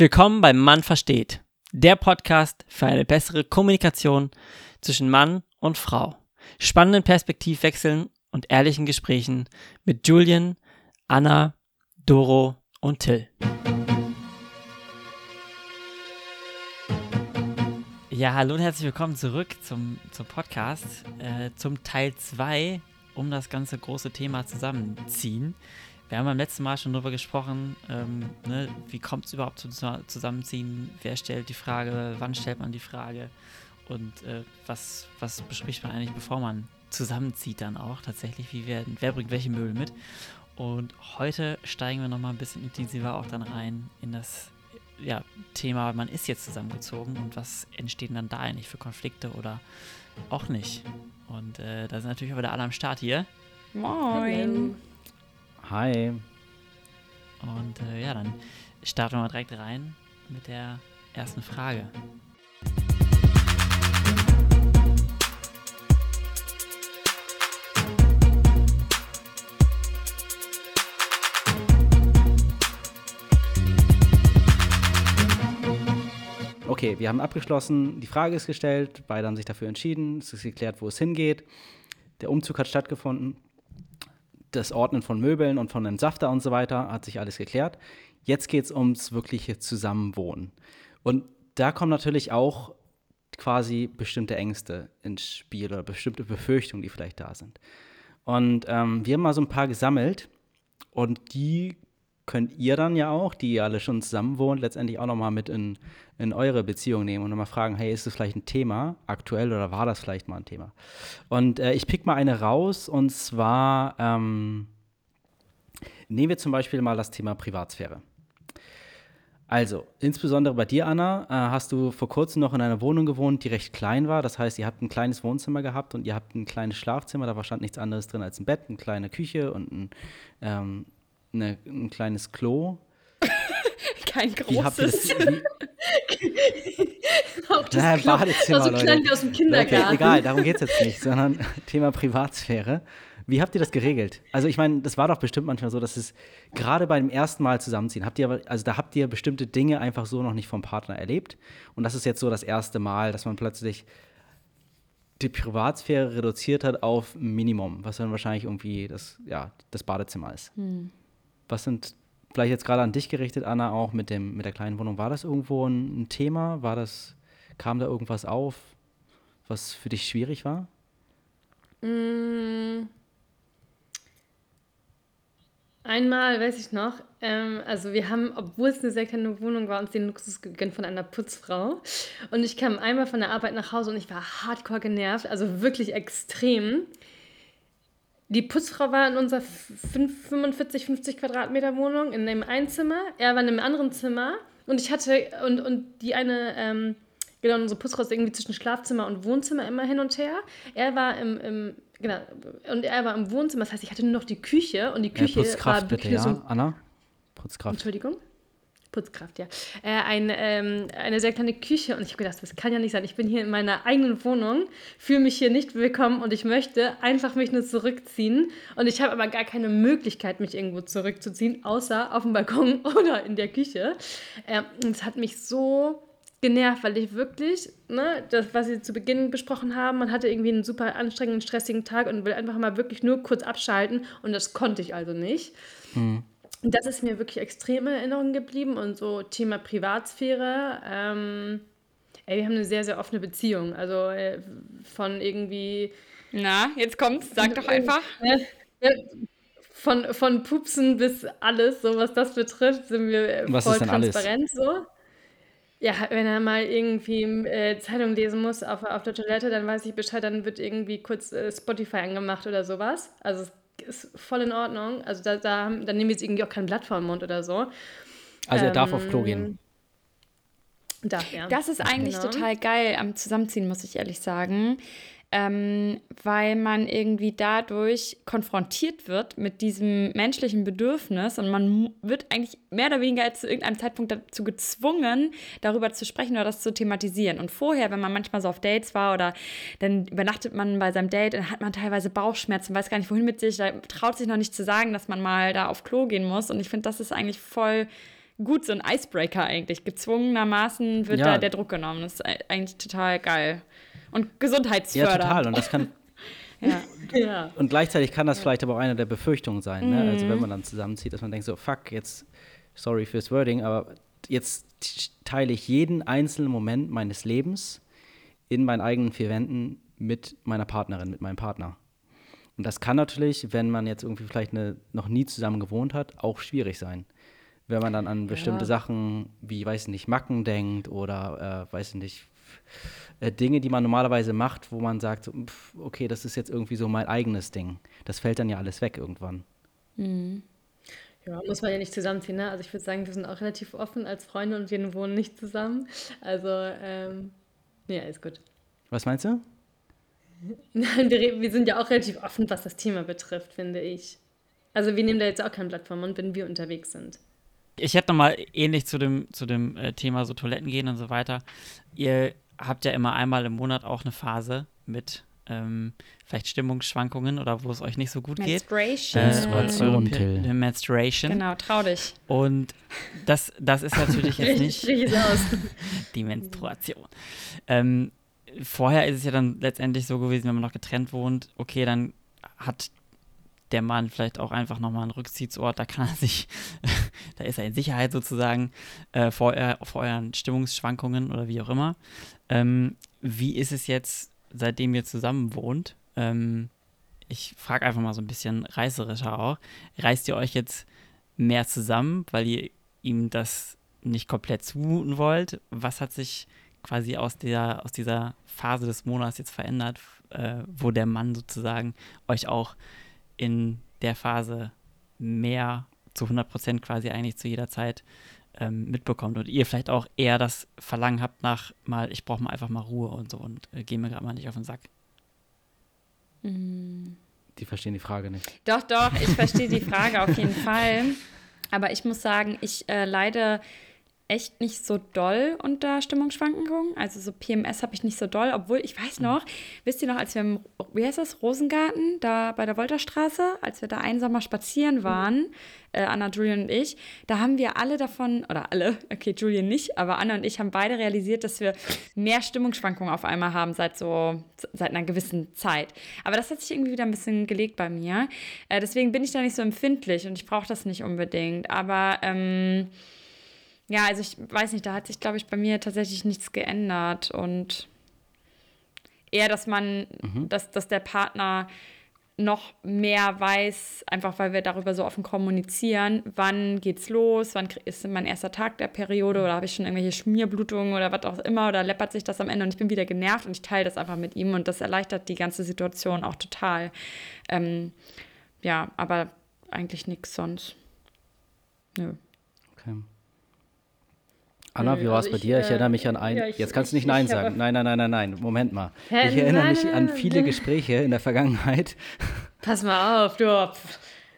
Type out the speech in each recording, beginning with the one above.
Willkommen beim Mann versteht, der Podcast für eine bessere Kommunikation zwischen Mann und Frau. Spannenden Perspektivwechseln und ehrlichen Gesprächen mit Julian, Anna, Doro und Till. Ja, hallo und herzlich willkommen zurück zum, zum Podcast, äh, zum Teil 2 um das ganze große Thema Zusammenziehen. Wir haben beim letzten Mal schon darüber gesprochen, ähm, ne, wie kommt es überhaupt zum Zusammenziehen, wer stellt die Frage, wann stellt man die Frage und äh, was, was bespricht man eigentlich, bevor man zusammenzieht dann auch tatsächlich, wie werden, wer bringt welche Möbel mit. Und heute steigen wir nochmal ein bisschen intensiver auch dann rein in das ja, Thema, man ist jetzt zusammengezogen und was entstehen dann da eigentlich für Konflikte oder auch nicht. Und äh, da sind natürlich auch wieder alle am Start hier. Moin. Hi. Und äh, ja, dann starten wir mal direkt rein mit der ersten Frage. Okay, wir haben abgeschlossen, die Frage ist gestellt, beide haben sich dafür entschieden, es ist geklärt, wo es hingeht. Der Umzug hat stattgefunden das Ordnen von Möbeln und von einem Safter und so weiter hat sich alles geklärt. Jetzt geht es ums wirkliche Zusammenwohnen. Und da kommen natürlich auch quasi bestimmte Ängste ins Spiel oder bestimmte Befürchtungen, die vielleicht da sind. Und ähm, wir haben mal so ein paar gesammelt und die könnt ihr dann ja auch, die ihr alle schon zusammen wohnt, letztendlich auch nochmal mit in, in eure Beziehung nehmen und nochmal fragen, hey, ist das vielleicht ein Thema aktuell oder war das vielleicht mal ein Thema? Und äh, ich pick mal eine raus und zwar ähm, nehmen wir zum Beispiel mal das Thema Privatsphäre. Also, insbesondere bei dir, Anna, äh, hast du vor kurzem noch in einer Wohnung gewohnt, die recht klein war. Das heißt, ihr habt ein kleines Wohnzimmer gehabt und ihr habt ein kleines Schlafzimmer. Da war stand nichts anderes drin als ein Bett, eine kleine Küche und ein, ähm, eine, ein kleines Klo. Kein großes. Auch das naja, Badezimmer, also klein wie aus dem Kindergarten. Okay, egal, darum geht es jetzt nicht, sondern Thema Privatsphäre. Wie habt ihr das geregelt? Also ich meine, das war doch bestimmt manchmal so, dass es gerade beim ersten Mal zusammenziehen, habt ihr also da habt ihr bestimmte Dinge einfach so noch nicht vom Partner erlebt und das ist jetzt so das erste Mal, dass man plötzlich die Privatsphäre reduziert hat auf Minimum, was dann wahrscheinlich irgendwie das, ja, das Badezimmer ist. Hm. Was sind vielleicht jetzt gerade an dich gerichtet, Anna, auch mit, dem, mit der kleinen Wohnung? War das irgendwo ein, ein Thema? War das, kam da irgendwas auf, was für dich schwierig war? Mm. Einmal weiß ich noch, ähm, also wir haben, obwohl es eine sehr kleine Wohnung war, uns den Luxus gegönnt von einer Putzfrau. Und ich kam einmal von der Arbeit nach Hause und ich war hardcore genervt, also wirklich extrem. Die Putzfrau war in unserer 45, 50 Quadratmeter Wohnung in einem Einzimmer. Er war in einem anderen Zimmer. Und ich hatte, und, und die eine, ähm, genau, unsere Putzfrau ist irgendwie zwischen Schlafzimmer und Wohnzimmer immer hin und her. Er war im, im genau, und er war im Wohnzimmer. Das heißt, ich hatte nur noch die Küche und die Küche ja, Putzkraft war bitte, ja, so, Anna? Putzkraft. Entschuldigung? Putzkraft, ja. Äh, ein, ähm, eine sehr kleine Küche und ich habe gedacht, das kann ja nicht sein. Ich bin hier in meiner eigenen Wohnung, fühle mich hier nicht willkommen und ich möchte einfach mich nur zurückziehen. Und ich habe aber gar keine Möglichkeit, mich irgendwo zurückzuziehen, außer auf dem Balkon oder in der Küche. Äh, und es hat mich so genervt, weil ich wirklich, ne, das, was Sie zu Beginn besprochen haben, man hatte irgendwie einen super anstrengenden, stressigen Tag und will einfach mal wirklich nur kurz abschalten und das konnte ich also nicht. Mhm das ist mir wirklich extrem in Erinnerung geblieben und so Thema Privatsphäre. Ähm, ey, wir haben eine sehr, sehr offene Beziehung. Also äh, von irgendwie. Na, jetzt kommt's, sag doch einfach. Äh, von, von Pupsen bis alles, so was das betrifft, sind wir äh, was voll transparent alles? so. Ja, wenn er mal irgendwie äh, Zeitung lesen muss auf, auf der Toilette, dann weiß ich Bescheid, dann wird irgendwie kurz äh, Spotify angemacht oder sowas. Also es ist voll in Ordnung. Also da, da, da nehmen wir jetzt irgendwie auch kein Blatt vor den Mund oder so. Also er ähm, darf auf Klo gehen. Darf, ja. Das ist eigentlich genau. total geil am Zusammenziehen, muss ich ehrlich sagen ähm, weil man irgendwie dadurch konfrontiert wird mit diesem menschlichen Bedürfnis und man wird eigentlich mehr oder weniger zu irgendeinem Zeitpunkt dazu gezwungen, darüber zu sprechen oder das zu thematisieren. Und vorher, wenn man manchmal so auf Dates war oder dann übernachtet man bei seinem Date, dann hat man teilweise Bauchschmerzen, weiß gar nicht, wohin mit sich, da traut sich noch nicht zu sagen, dass man mal da auf Klo gehen muss. Und ich finde, das ist eigentlich voll gut, so ein Icebreaker eigentlich. Gezwungenermaßen wird ja. da der Druck genommen. Das ist eigentlich total geil. Und gesundheitsfördernd. Ja, total. Und das kann. ja. ja. Und gleichzeitig kann das vielleicht aber auch eine der Befürchtungen sein. Ne? Also, wenn mhm. man dann zusammenzieht, dass man denkt so, fuck, jetzt, sorry fürs Wording, aber jetzt teile ich jeden einzelnen Moment meines Lebens in meinen eigenen vier Wänden mit meiner Partnerin, mit meinem Partner. Und das kann natürlich, wenn man jetzt irgendwie vielleicht eine, noch nie zusammen gewohnt hat, auch schwierig sein. Wenn man dann an bestimmte ja. Sachen wie, weiß ich nicht, Macken denkt oder, äh, weiß ich nicht, äh, Dinge, die man normalerweise macht, wo man sagt, pf, okay, das ist jetzt irgendwie so mein eigenes Ding. Das fällt dann ja alles weg irgendwann. Mhm. Ja, muss man ja nicht zusammenziehen, ne? Also ich würde sagen, wir sind auch relativ offen als Freunde und wir wohnen nicht zusammen. Also, ähm, ja, ist gut. Was meinst du? Nein, wir, wir, sind ja auch relativ offen, was das Thema betrifft, finde ich. Also wir nehmen da jetzt auch kein Blatt vom Mund, wenn wir unterwegs sind. Ich hätte nochmal ähnlich zu dem, zu dem äh, Thema so Toiletten gehen und so weiter. Ihr habt ja immer einmal im Monat auch eine Phase mit ähm, vielleicht Stimmungsschwankungen oder wo es euch nicht so gut Menstruation. geht. Menstruation. Äh, Menstruation. Genau, trau dich. Und das, das ist natürlich jetzt nicht die Menstruation. Ähm, vorher ist es ja dann letztendlich so gewesen, wenn man noch getrennt wohnt, okay, dann hat der Mann vielleicht auch einfach nochmal einen Rückzugsort, da kann er sich, da ist er in Sicherheit sozusagen äh, vor, vor euren Stimmungsschwankungen oder wie auch immer. Ähm, wie ist es jetzt, seitdem ihr zusammen wohnt? Ähm, ich frage einfach mal so ein bisschen reißerischer auch. Reißt ihr euch jetzt mehr zusammen, weil ihr ihm das nicht komplett zumuten wollt? Was hat sich quasi aus, der, aus dieser Phase des Monats jetzt verändert, äh, wo der Mann sozusagen euch auch in der Phase mehr zu 100 Prozent quasi eigentlich zu jeder Zeit ähm, mitbekommt und ihr vielleicht auch eher das Verlangen habt nach mal, ich brauche mal einfach mal Ruhe und so und äh, gehe mir gerade mal nicht auf den Sack. Die verstehen die Frage nicht. Doch, doch, ich verstehe die Frage auf jeden Fall. Aber ich muss sagen, ich äh, leide echt nicht so doll unter Stimmungsschwankungen. Also so PMS habe ich nicht so doll, obwohl ich weiß noch, wisst ihr noch, als wir im, wie heißt das, Rosengarten, da bei der Wolterstraße, als wir da einen Sommer spazieren waren, äh, Anna, Julian und ich, da haben wir alle davon, oder alle, okay, Julian nicht, aber Anna und ich haben beide realisiert, dass wir mehr Stimmungsschwankungen auf einmal haben seit so, seit einer gewissen Zeit. Aber das hat sich irgendwie wieder ein bisschen gelegt bei mir. Äh, deswegen bin ich da nicht so empfindlich und ich brauche das nicht unbedingt. Aber, ähm, ja, also ich weiß nicht, da hat sich, glaube ich, bei mir tatsächlich nichts geändert und eher, dass man, mhm. dass, dass der Partner noch mehr weiß, einfach weil wir darüber so offen kommunizieren, wann geht's los, wann ist mein erster Tag der Periode oder habe ich schon irgendwelche Schmierblutungen oder was auch immer oder läppert sich das am Ende und ich bin wieder genervt und ich teile das einfach mit ihm und das erleichtert die ganze Situation auch total. Ähm, ja, aber eigentlich nichts sonst. Nö. Okay. Anna, wie war es also bei dir? Ich erinnere mich an ein. Ja, ich, Jetzt kannst du nicht Nein sagen. Nein, nein, nein, nein, nein. Moment mal. Hä, ich erinnere nein, mich an viele Gespräche in der Vergangenheit. Pass mal auf, du.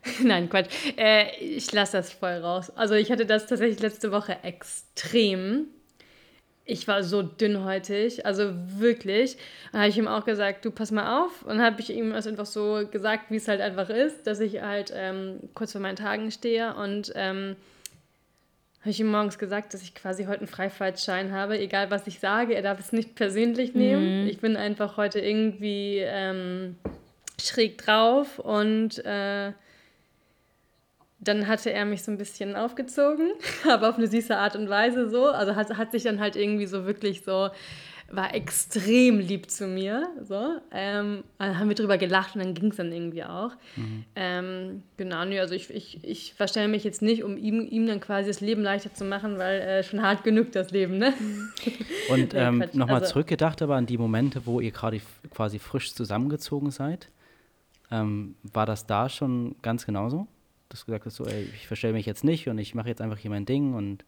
Nein, Quatsch. Äh, ich lasse das voll raus. Also ich hatte das tatsächlich letzte Woche extrem. Ich war so dünnhäutig, also wirklich. Dann habe ich ihm auch gesagt, du pass mal auf. Und dann habe ich ihm also einfach so gesagt, wie es halt einfach ist, dass ich halt ähm, kurz vor meinen Tagen stehe und ähm, habe ich ihm morgens gesagt, dass ich quasi heute einen Freifahrtschein habe. Egal, was ich sage, er darf es nicht persönlich nehmen. Mhm. Ich bin einfach heute irgendwie ähm, schräg drauf und äh, dann hatte er mich so ein bisschen aufgezogen, aber auf eine süße Art und Weise so. Also hat, hat sich dann halt irgendwie so wirklich so war extrem lieb zu mir. So. Ähm, dann haben wir drüber gelacht und dann ging es dann irgendwie auch. Mhm. Ähm, genau, nee, also ich, ich, ich verstelle mich jetzt nicht, um ihm, ihm dann quasi das Leben leichter zu machen, weil äh, schon hart genug das Leben, ne? Und ähm, nee, nochmal also, zurückgedacht aber an die Momente, wo ihr gerade quasi frisch zusammengezogen seid. Ähm, war das da schon ganz genauso? Dass du gesagt hast, so, ey, ich verstelle mich jetzt nicht und ich mache jetzt einfach hier mein Ding und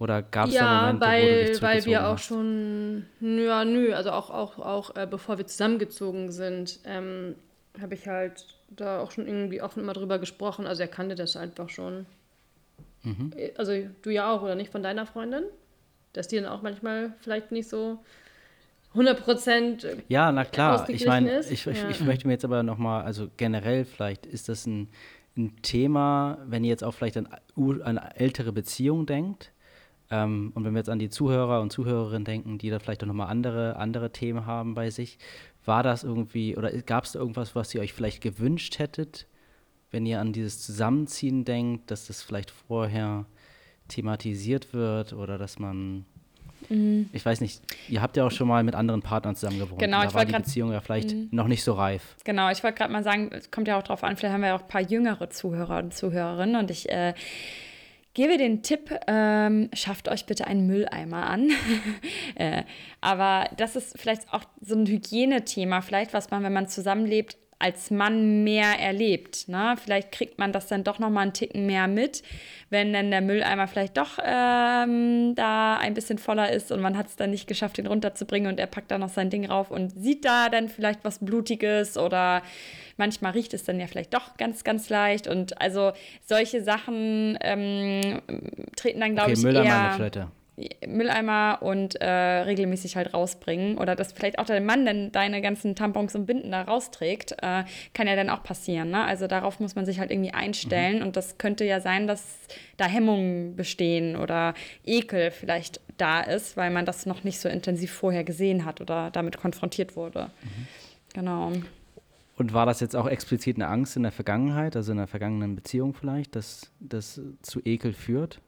oder gab es ja, da Momente, weil, wo du dich weil wir auch hast? schon, ja, nö, also auch, auch, auch äh, bevor wir zusammengezogen sind, ähm, habe ich halt da auch schon irgendwie offen immer drüber gesprochen. Also er kannte das einfach schon. Mhm. Äh, also du ja auch, oder nicht, von deiner Freundin? Dass die dann auch manchmal vielleicht nicht so 100% Ja, na klar. Ich meine, ich, ja. ich, möchte mir jetzt aber nochmal, also generell vielleicht, ist das ein, ein Thema, wenn ihr jetzt auch vielleicht an eine ältere Beziehung denkt, ähm, und wenn wir jetzt an die Zuhörer und Zuhörerinnen denken, die da vielleicht auch nochmal andere, andere Themen haben bei sich, war das irgendwie, oder gab es da irgendwas, was ihr euch vielleicht gewünscht hättet, wenn ihr an dieses Zusammenziehen denkt, dass das vielleicht vorher thematisiert wird oder dass man Mhm. Ich weiß nicht, ihr habt ja auch schon mal mit anderen Partnern zusammen gewohnt. Genau, da ich war die Beziehung ja vielleicht mhm. noch nicht so reif. Genau, ich wollte gerade mal sagen, es kommt ja auch darauf an, vielleicht haben wir ja auch ein paar jüngere Zuhörer und Zuhörerinnen und ich äh, gebe den Tipp, ähm, schafft euch bitte einen Mülleimer an. äh, aber das ist vielleicht auch so ein Hygienethema, vielleicht was man, wenn man zusammenlebt, als Mann mehr erlebt. Ne? Vielleicht kriegt man das dann doch noch mal einen Ticken mehr mit, wenn dann der Mülleimer vielleicht doch ähm, da ein bisschen voller ist und man hat es dann nicht geschafft, ihn runterzubringen und er packt da noch sein Ding rauf und sieht da dann vielleicht was Blutiges oder manchmal riecht es dann ja vielleicht doch ganz, ganz leicht und also solche Sachen ähm, treten dann, glaube okay, ich, Mülleimer eher... Mülleimer und äh, regelmäßig halt rausbringen. Oder dass vielleicht auch der Mann dann deine ganzen Tampons und Binden da rausträgt, äh, kann ja dann auch passieren. Ne? Also darauf muss man sich halt irgendwie einstellen. Mhm. Und das könnte ja sein, dass da Hemmungen bestehen oder Ekel vielleicht da ist, weil man das noch nicht so intensiv vorher gesehen hat oder damit konfrontiert wurde. Mhm. Genau. Und war das jetzt auch explizit eine Angst in der Vergangenheit, also in der vergangenen Beziehung vielleicht, dass das zu Ekel führt?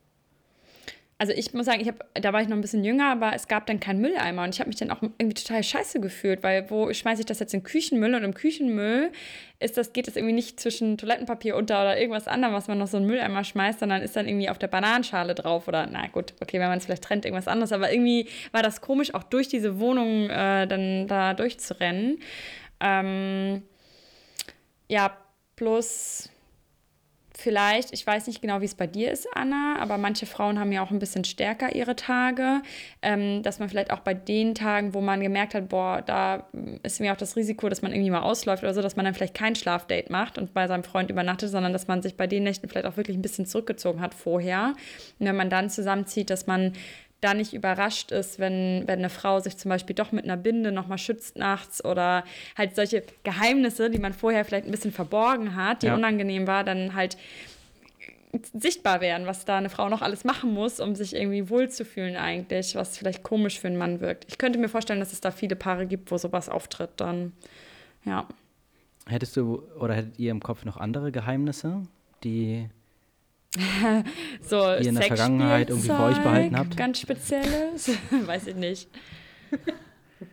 also ich muss sagen, ich hab, da war ich noch ein bisschen jünger, aber es gab dann keinen Mülleimer und ich habe mich dann auch irgendwie total scheiße gefühlt, weil wo schmeiße ich das jetzt in Küchenmüll und im Küchenmüll ist das, geht das irgendwie nicht zwischen Toilettenpapier unter oder irgendwas anderem, was man noch so einen Mülleimer schmeißt, sondern ist dann irgendwie auf der Bananenschale drauf oder na gut, okay, wenn man es vielleicht trennt, irgendwas anderes, aber irgendwie war das komisch, auch durch diese Wohnung äh, dann da durchzurennen. Ähm, ja, plus vielleicht, ich weiß nicht genau, wie es bei dir ist, Anna, aber manche Frauen haben ja auch ein bisschen stärker ihre Tage, ähm, dass man vielleicht auch bei den Tagen, wo man gemerkt hat, boah, da ist mir auch das Risiko, dass man irgendwie mal ausläuft oder so, dass man dann vielleicht kein Schlafdate macht und bei seinem Freund übernachtet, sondern dass man sich bei den Nächten vielleicht auch wirklich ein bisschen zurückgezogen hat vorher. Und wenn man dann zusammenzieht, dass man da nicht überrascht ist, wenn, wenn eine Frau sich zum Beispiel doch mit einer Binde nochmal schützt nachts oder halt solche Geheimnisse, die man vorher vielleicht ein bisschen verborgen hat, die ja. unangenehm war, dann halt sichtbar werden, was da eine Frau noch alles machen muss, um sich irgendwie wohlzufühlen eigentlich, was vielleicht komisch für einen Mann wirkt. Ich könnte mir vorstellen, dass es da viele Paare gibt, wo sowas auftritt dann. Ja. Hättest du oder hättet ihr im Kopf noch andere Geheimnisse, die so ihr in der Vergangenheit irgendwie bei euch behalten habt? Ganz spezielles? Weiß ich nicht.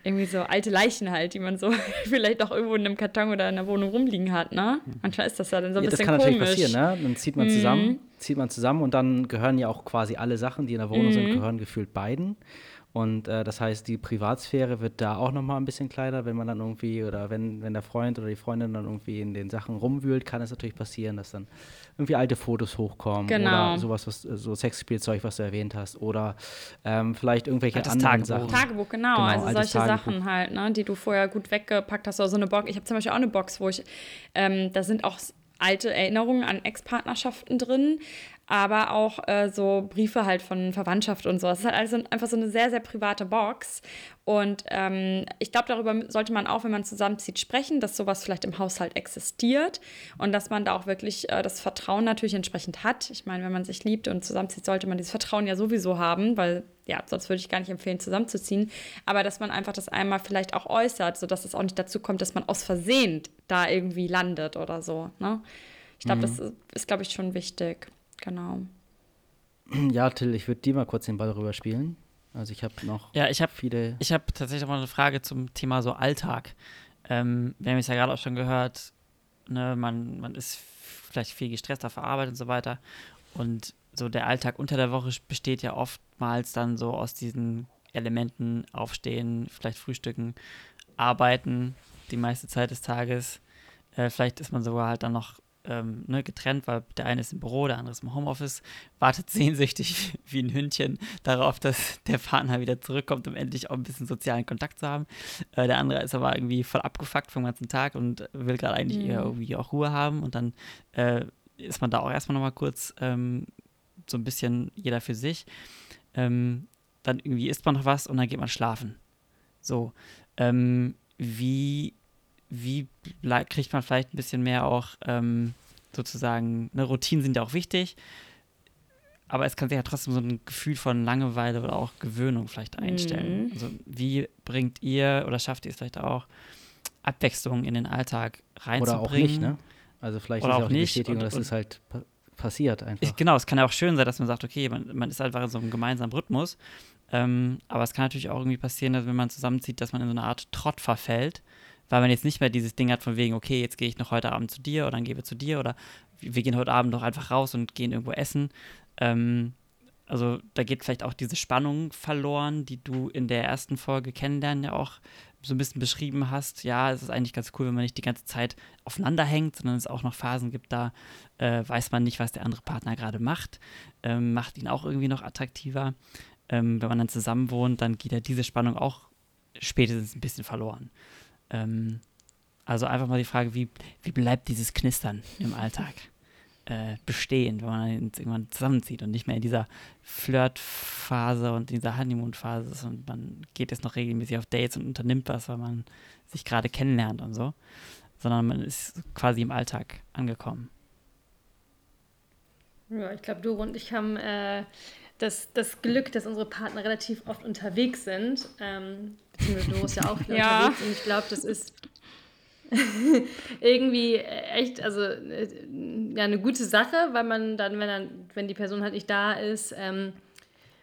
Irgendwie so alte Leichen halt, die man so vielleicht auch irgendwo in einem Karton oder in der Wohnung rumliegen hat, ne? Manchmal ist das ja dann so ein ja, bisschen komisch. Das kann komisch. natürlich passieren, ne? Dann zieht man mhm. zusammen, zieht man zusammen und dann gehören ja auch quasi alle Sachen, die in der Wohnung mhm. sind, gehören gefühlt beiden. Und äh, das heißt, die Privatsphäre wird da auch nochmal ein bisschen kleiner, wenn man dann irgendwie, oder wenn, wenn der Freund oder die Freundin dann irgendwie in den Sachen rumwühlt, kann es natürlich passieren, dass dann irgendwie alte Fotos hochkommen genau. oder sowas, was, so Sexspielzeug, was du erwähnt hast, oder ähm, vielleicht irgendwelche Altes anderen Tagebuch. Sachen. Tagebuch, genau, genau also solche Tagebuch. Sachen halt, ne, die du vorher gut weggepackt hast, oder so eine Box. Ich habe zum Beispiel auch eine Box, wo ich, ähm, da sind auch alte Erinnerungen an Ex-Partnerschaften drin, aber auch äh, so Briefe halt von Verwandtschaft und so. Es ist halt also einfach so eine sehr, sehr private Box. Und ähm, ich glaube, darüber sollte man auch, wenn man zusammenzieht, sprechen, dass sowas vielleicht im Haushalt existiert und dass man da auch wirklich äh, das Vertrauen natürlich entsprechend hat. Ich meine, wenn man sich liebt und zusammenzieht, sollte man dieses Vertrauen ja sowieso haben, weil ja, sonst würde ich gar nicht empfehlen, zusammenzuziehen. Aber dass man einfach das einmal vielleicht auch äußert, sodass es auch nicht dazu kommt, dass man aus Versehen da irgendwie landet oder so. Ne? Ich glaube, mhm. das ist, ist glaube ich, schon wichtig. Genau. Ja, Till, ich würde dir mal kurz den Ball rüberspielen. Also ich habe noch ja, ich hab, viele. Ich habe tatsächlich noch mal eine Frage zum Thema so Alltag. Ähm, wir haben es ja gerade auch schon gehört, ne, man, man ist vielleicht viel gestresst auf der Arbeit und so weiter. Und so der Alltag unter der Woche besteht ja oftmals dann so aus diesen Elementen aufstehen, vielleicht frühstücken, arbeiten die meiste Zeit des Tages. Äh, vielleicht ist man sogar halt dann noch ähm, ne, getrennt, weil der eine ist im Büro, der andere ist im Homeoffice, wartet sehnsüchtig wie ein Hündchen darauf, dass der Partner wieder zurückkommt, um endlich auch ein bisschen sozialen Kontakt zu haben. Äh, der andere ist aber irgendwie voll abgefuckt vom ganzen Tag und will gerade eigentlich mhm. eher irgendwie auch Ruhe haben und dann äh, ist man da auch erstmal nochmal kurz ähm, so ein bisschen jeder für sich. Ähm, dann irgendwie isst man noch was und dann geht man schlafen. So, ähm, wie wie kriegt man vielleicht ein bisschen mehr auch ähm, sozusagen, ne, Routinen sind ja auch wichtig, aber es kann sich ja trotzdem so ein Gefühl von Langeweile oder auch Gewöhnung vielleicht einstellen. Mhm. Also wie bringt ihr oder schafft ihr es vielleicht auch, Abwechslung in den Alltag reinzubringen? Oder auch nicht, ne? Also vielleicht oder ist ja auch, auch die Bestätigung, dass es halt pa passiert einfach. Ich, genau, es kann ja auch schön sein, dass man sagt, okay, man, man ist einfach in so einem gemeinsamen Rhythmus. Ähm, aber es kann natürlich auch irgendwie passieren, dass wenn man zusammenzieht, dass man in so eine Art Trott verfällt, weil man jetzt nicht mehr dieses Ding hat von wegen, okay, jetzt gehe ich noch heute Abend zu dir oder dann gehen wir zu dir oder wir gehen heute Abend noch einfach raus und gehen irgendwo essen. Ähm, also da geht vielleicht auch diese Spannung verloren, die du in der ersten Folge kennenlernen ja auch so ein bisschen beschrieben hast. Ja, es ist eigentlich ganz cool, wenn man nicht die ganze Zeit aufeinander hängt, sondern es auch noch Phasen gibt, da äh, weiß man nicht, was der andere Partner gerade macht. Ähm, macht ihn auch irgendwie noch attraktiver. Ähm, wenn man dann zusammen wohnt, dann geht ja diese Spannung auch spätestens ein bisschen verloren. Ähm, also einfach mal die Frage, wie, wie bleibt dieses Knistern im Alltag? äh, bestehen, wenn man irgendwann zusammenzieht und nicht mehr in dieser Flirtphase und in dieser Honeymoon-Phase ist und man geht jetzt noch regelmäßig auf Dates und unternimmt was, weil man sich gerade kennenlernt und so, sondern man ist quasi im Alltag angekommen. Ja, ich glaube, Doro und ich haben äh, das, das Glück, dass unsere Partner relativ oft unterwegs sind. Ähm, Doro ist ja auch viel ja. unterwegs und ich glaube, das ist irgendwie echt, also äh, ja, eine gute Sache, weil man dann, wenn, dann, wenn die Person halt nicht da ist, ähm,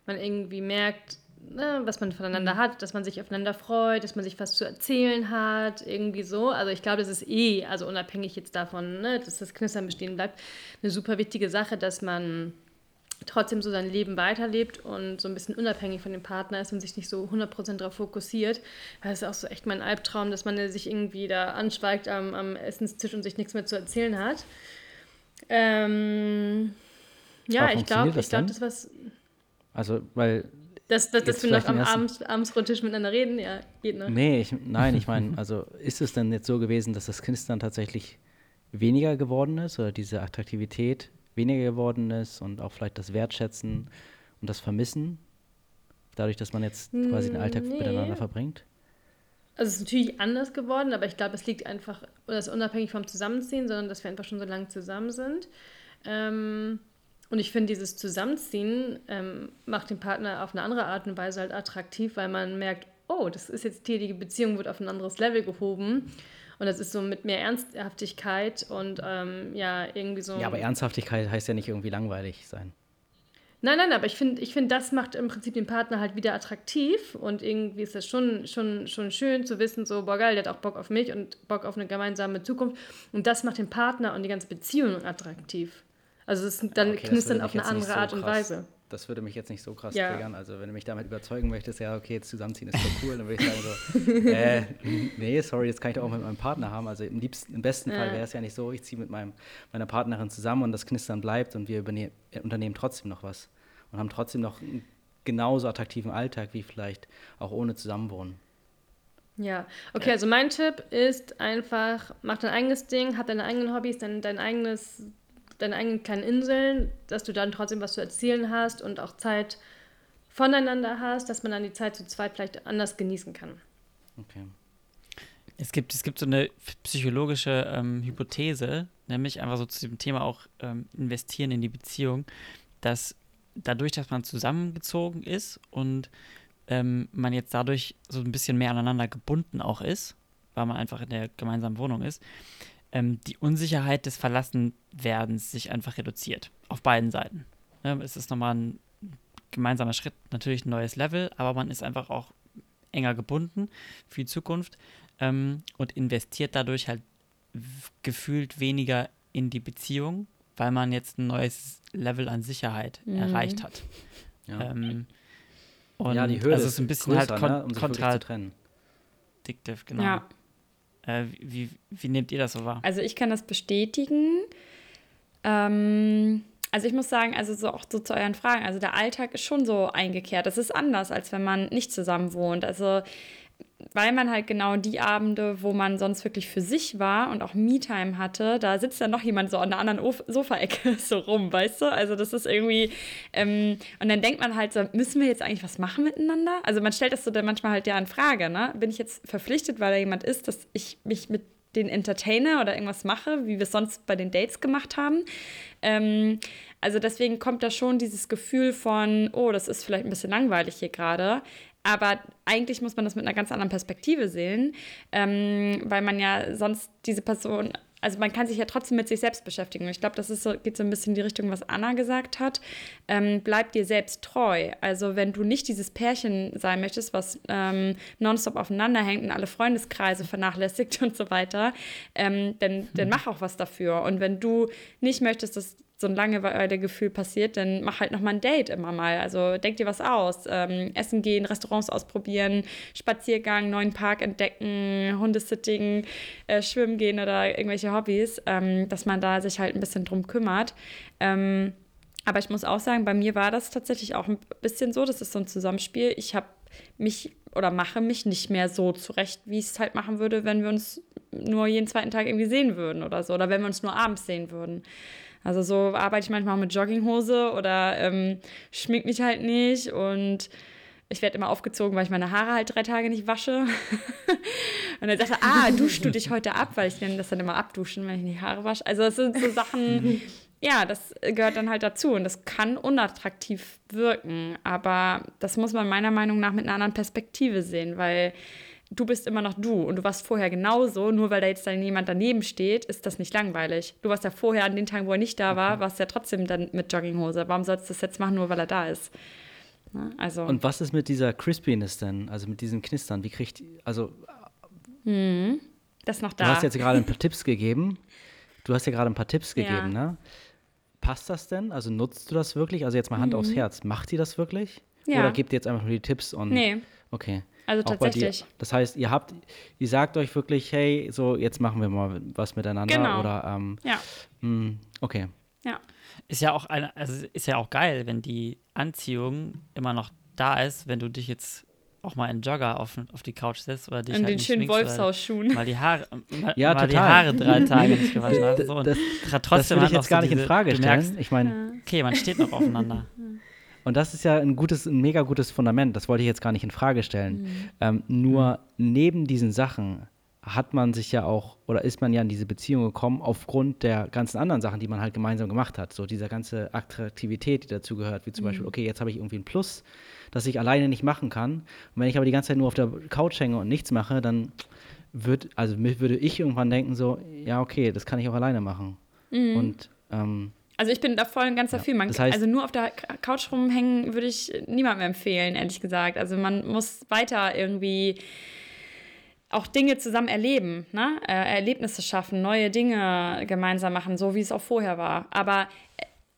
man irgendwie merkt, ne, was man voneinander mhm. hat, dass man sich aufeinander freut, dass man sich was zu erzählen hat, irgendwie so. Also ich glaube, das ist eh, also unabhängig jetzt davon, ne, dass das Knistern bestehen bleibt, eine super wichtige Sache, dass man trotzdem so sein Leben weiterlebt und so ein bisschen unabhängig von dem Partner ist und sich nicht so 100% darauf fokussiert. Es ist auch so echt mein Albtraum, dass man sich irgendwie da anschweigt am, am Essenstisch und sich nichts mehr zu erzählen hat. Ähm, ja, ich glaube, ich glaube, das was. Also, weil. Dass, dass, dass wir noch am abends, abends Tisch miteinander reden, ja, geht noch. Nee, ich, nein, ich meine, also ist es denn jetzt so gewesen, dass das Kind dann tatsächlich weniger geworden ist oder diese Attraktivität weniger geworden ist und auch vielleicht das Wertschätzen und das Vermissen, dadurch, dass man jetzt quasi den Alltag nee. miteinander verbringt? Also es ist natürlich anders geworden, aber ich glaube, es liegt einfach, oder es ist unabhängig vom Zusammenziehen, sondern dass wir einfach schon so lange zusammen sind. Ähm, und ich finde, dieses Zusammenziehen ähm, macht den Partner auf eine andere Art und Weise halt attraktiv, weil man merkt, oh, das ist jetzt hier, die Beziehung wird auf ein anderes Level gehoben. Und das ist so mit mehr Ernsthaftigkeit und ähm, ja, irgendwie so. Ja, aber Ernsthaftigkeit heißt ja nicht irgendwie langweilig sein. Nein, nein, aber ich finde, ich find, das macht im Prinzip den Partner halt wieder attraktiv und irgendwie ist das schon, schon, schon schön zu wissen, so, boah, geil, der hat auch Bock auf mich und Bock auf eine gemeinsame Zukunft. Und das macht den Partner und die ganze Beziehung attraktiv. Also es ist dann okay, knistern auf eine andere so Art und Weise das würde mich jetzt nicht so krass ja. triggern. Also wenn du mich damit überzeugen möchtest, ja, okay, jetzt zusammenziehen ist doch cool, dann würde ich sagen so, äh, nee, sorry, das kann ich doch auch mit meinem Partner haben. Also im liebsten, im besten Fall wäre es ja nicht so, ich ziehe mit meinem, meiner Partnerin zusammen und das Knistern bleibt und wir unternehmen trotzdem noch was und haben trotzdem noch einen genauso attraktiven Alltag wie vielleicht auch ohne Zusammenwohnen. Ja, okay, also mein Tipp ist einfach, mach dein eigenes Ding, hab deine eigenen Hobbys, dein, dein eigenes deine eigenen kleinen Inseln, dass du dann trotzdem was zu erzählen hast und auch Zeit voneinander hast, dass man dann die Zeit zu zweit vielleicht anders genießen kann. Okay. Es gibt, es gibt so eine psychologische ähm, Hypothese, nämlich einfach so zu dem Thema auch ähm, investieren in die Beziehung, dass dadurch, dass man zusammengezogen ist und ähm, man jetzt dadurch so ein bisschen mehr aneinander gebunden auch ist, weil man einfach in der gemeinsamen Wohnung ist, ähm, die Unsicherheit des Verlassenwerdens sich einfach reduziert. Auf beiden Seiten. Ne, es ist nochmal ein gemeinsamer Schritt, natürlich ein neues Level, aber man ist einfach auch enger gebunden für die Zukunft ähm, und investiert dadurch halt gefühlt weniger in die Beziehung, weil man jetzt ein neues Level an Sicherheit mhm. erreicht hat. Ja. Ähm, und ja, die Höhe also ist ein bisschen größer, halt kon ne, um kontradiktiv, genau. Ja. Äh, wie, wie nehmt ihr das so wahr? Also ich kann das bestätigen. Ähm, also ich muss sagen, also so auch so zu euren Fragen, also der Alltag ist schon so eingekehrt. Das ist anders, als wenn man nicht zusammen wohnt. Also weil man halt genau die Abende, wo man sonst wirklich für sich war und auch Me-Time hatte, da sitzt dann noch jemand so an der anderen Sofaecke so rum, weißt du? Also das ist irgendwie, ähm, und dann denkt man halt so, müssen wir jetzt eigentlich was machen miteinander? Also man stellt das so dann manchmal halt ja in Frage, ne? Bin ich jetzt verpflichtet, weil da jemand ist, dass ich mich mit den entertaine oder irgendwas mache, wie wir es sonst bei den Dates gemacht haben. Ähm, also deswegen kommt da schon dieses Gefühl von, oh, das ist vielleicht ein bisschen langweilig hier gerade. Aber eigentlich muss man das mit einer ganz anderen Perspektive sehen, ähm, weil man ja sonst diese Person also man kann sich ja trotzdem mit sich selbst beschäftigen. Und ich glaube, das ist so, geht so ein bisschen in die Richtung, was Anna gesagt hat. Ähm, bleib dir selbst treu. Also wenn du nicht dieses Pärchen sein möchtest, was ähm, nonstop aufeinander hängt und alle Freundeskreise vernachlässigt und so weiter, ähm, dann, dann mach auch was dafür. Und wenn du nicht möchtest, dass so ein Langeweilegefühl passiert, dann mach halt nochmal ein Date immer mal. Also denk dir was aus. Ähm, essen gehen, Restaurants ausprobieren, Spaziergang, neuen Park entdecken, Hundesitting, äh, schwimmen gehen oder irgendwelche Hobbys, ähm, dass man da sich halt ein bisschen drum kümmert. Ähm, aber ich muss auch sagen, bei mir war das tatsächlich auch ein bisschen so, das ist so ein Zusammenspiel. Ich habe mich oder mache mich nicht mehr so zurecht, wie ich es halt machen würde, wenn wir uns nur jeden zweiten Tag irgendwie sehen würden oder so. Oder wenn wir uns nur abends sehen würden. Also so arbeite ich manchmal mit Jogginghose oder ähm, schmink mich halt nicht und ich werde immer aufgezogen, weil ich meine Haare halt drei Tage nicht wasche. und dann sagt er, ah, duschst du dich heute ab, weil ich nenne das dann immer abduschen, wenn ich die Haare wasche. Also das sind so Sachen, ja, das gehört dann halt dazu und das kann unattraktiv wirken, aber das muss man meiner Meinung nach mit einer anderen Perspektive sehen, weil du bist immer noch du und du warst vorher genauso, nur weil da jetzt dann jemand daneben steht, ist das nicht langweilig. Du warst ja vorher an den Tagen, wo er nicht da war, warst ja trotzdem dann mit Jogginghose. Warum sollst du das jetzt machen, nur weil er da ist? Na, also. Und was ist mit dieser Crispiness denn? Also mit diesem Knistern? Wie kriegt, also. Hm, das ist noch da. Du hast jetzt gerade ein paar Tipps gegeben. Du hast ja gerade ein paar Tipps gegeben, ja. ne? Passt das denn? Also nutzt du das wirklich? Also jetzt mal Hand mhm. aufs Herz. Macht ihr das wirklich? Ja. Oder gebt ihr jetzt einfach nur die Tipps und. Nee. Okay. Also tatsächlich. Das heißt, ihr habt, ihr sagt euch wirklich, hey, so jetzt machen wir mal was miteinander genau. oder ähm, ja. Mh, hm, okay. Ja. Ist ja auch eine, also ist ja auch geil, wenn die Anziehung immer noch da ist, wenn du dich jetzt auch mal in Jogger auf, auf die Couch setzt oder dich in halt den schönen Wolfshausschuhen. Mal die Haare, mal, ja, mal die Haare drei Tage nicht gewaschen hast. So, das, trotzdem das will ich jetzt gar nicht in Frage stellen. Merkst, ich meine, okay, man steht noch aufeinander. Und das ist ja ein gutes, ein mega gutes Fundament. Das wollte ich jetzt gar nicht in Frage stellen. Mhm. Ähm, nur mhm. neben diesen Sachen hat man sich ja auch oder ist man ja in diese Beziehung gekommen aufgrund der ganzen anderen Sachen, die man halt gemeinsam gemacht hat. So diese ganze Attraktivität, die dazu gehört, wie zum mhm. Beispiel, okay, jetzt habe ich irgendwie ein Plus, das ich alleine nicht machen kann. Und wenn ich aber die ganze Zeit nur auf der Couch hänge und nichts mache, dann wird, also würde ich irgendwann denken so, ja, okay, das kann ich auch alleine machen. Mhm. Und ähm, also ich bin da voll ein ganz dafür. Man, das heißt, also nur auf der Couch rumhängen würde ich niemandem empfehlen, ehrlich gesagt. Also man muss weiter irgendwie auch Dinge zusammen erleben, ne? Äh, Erlebnisse schaffen, neue Dinge gemeinsam machen, so wie es auch vorher war. Aber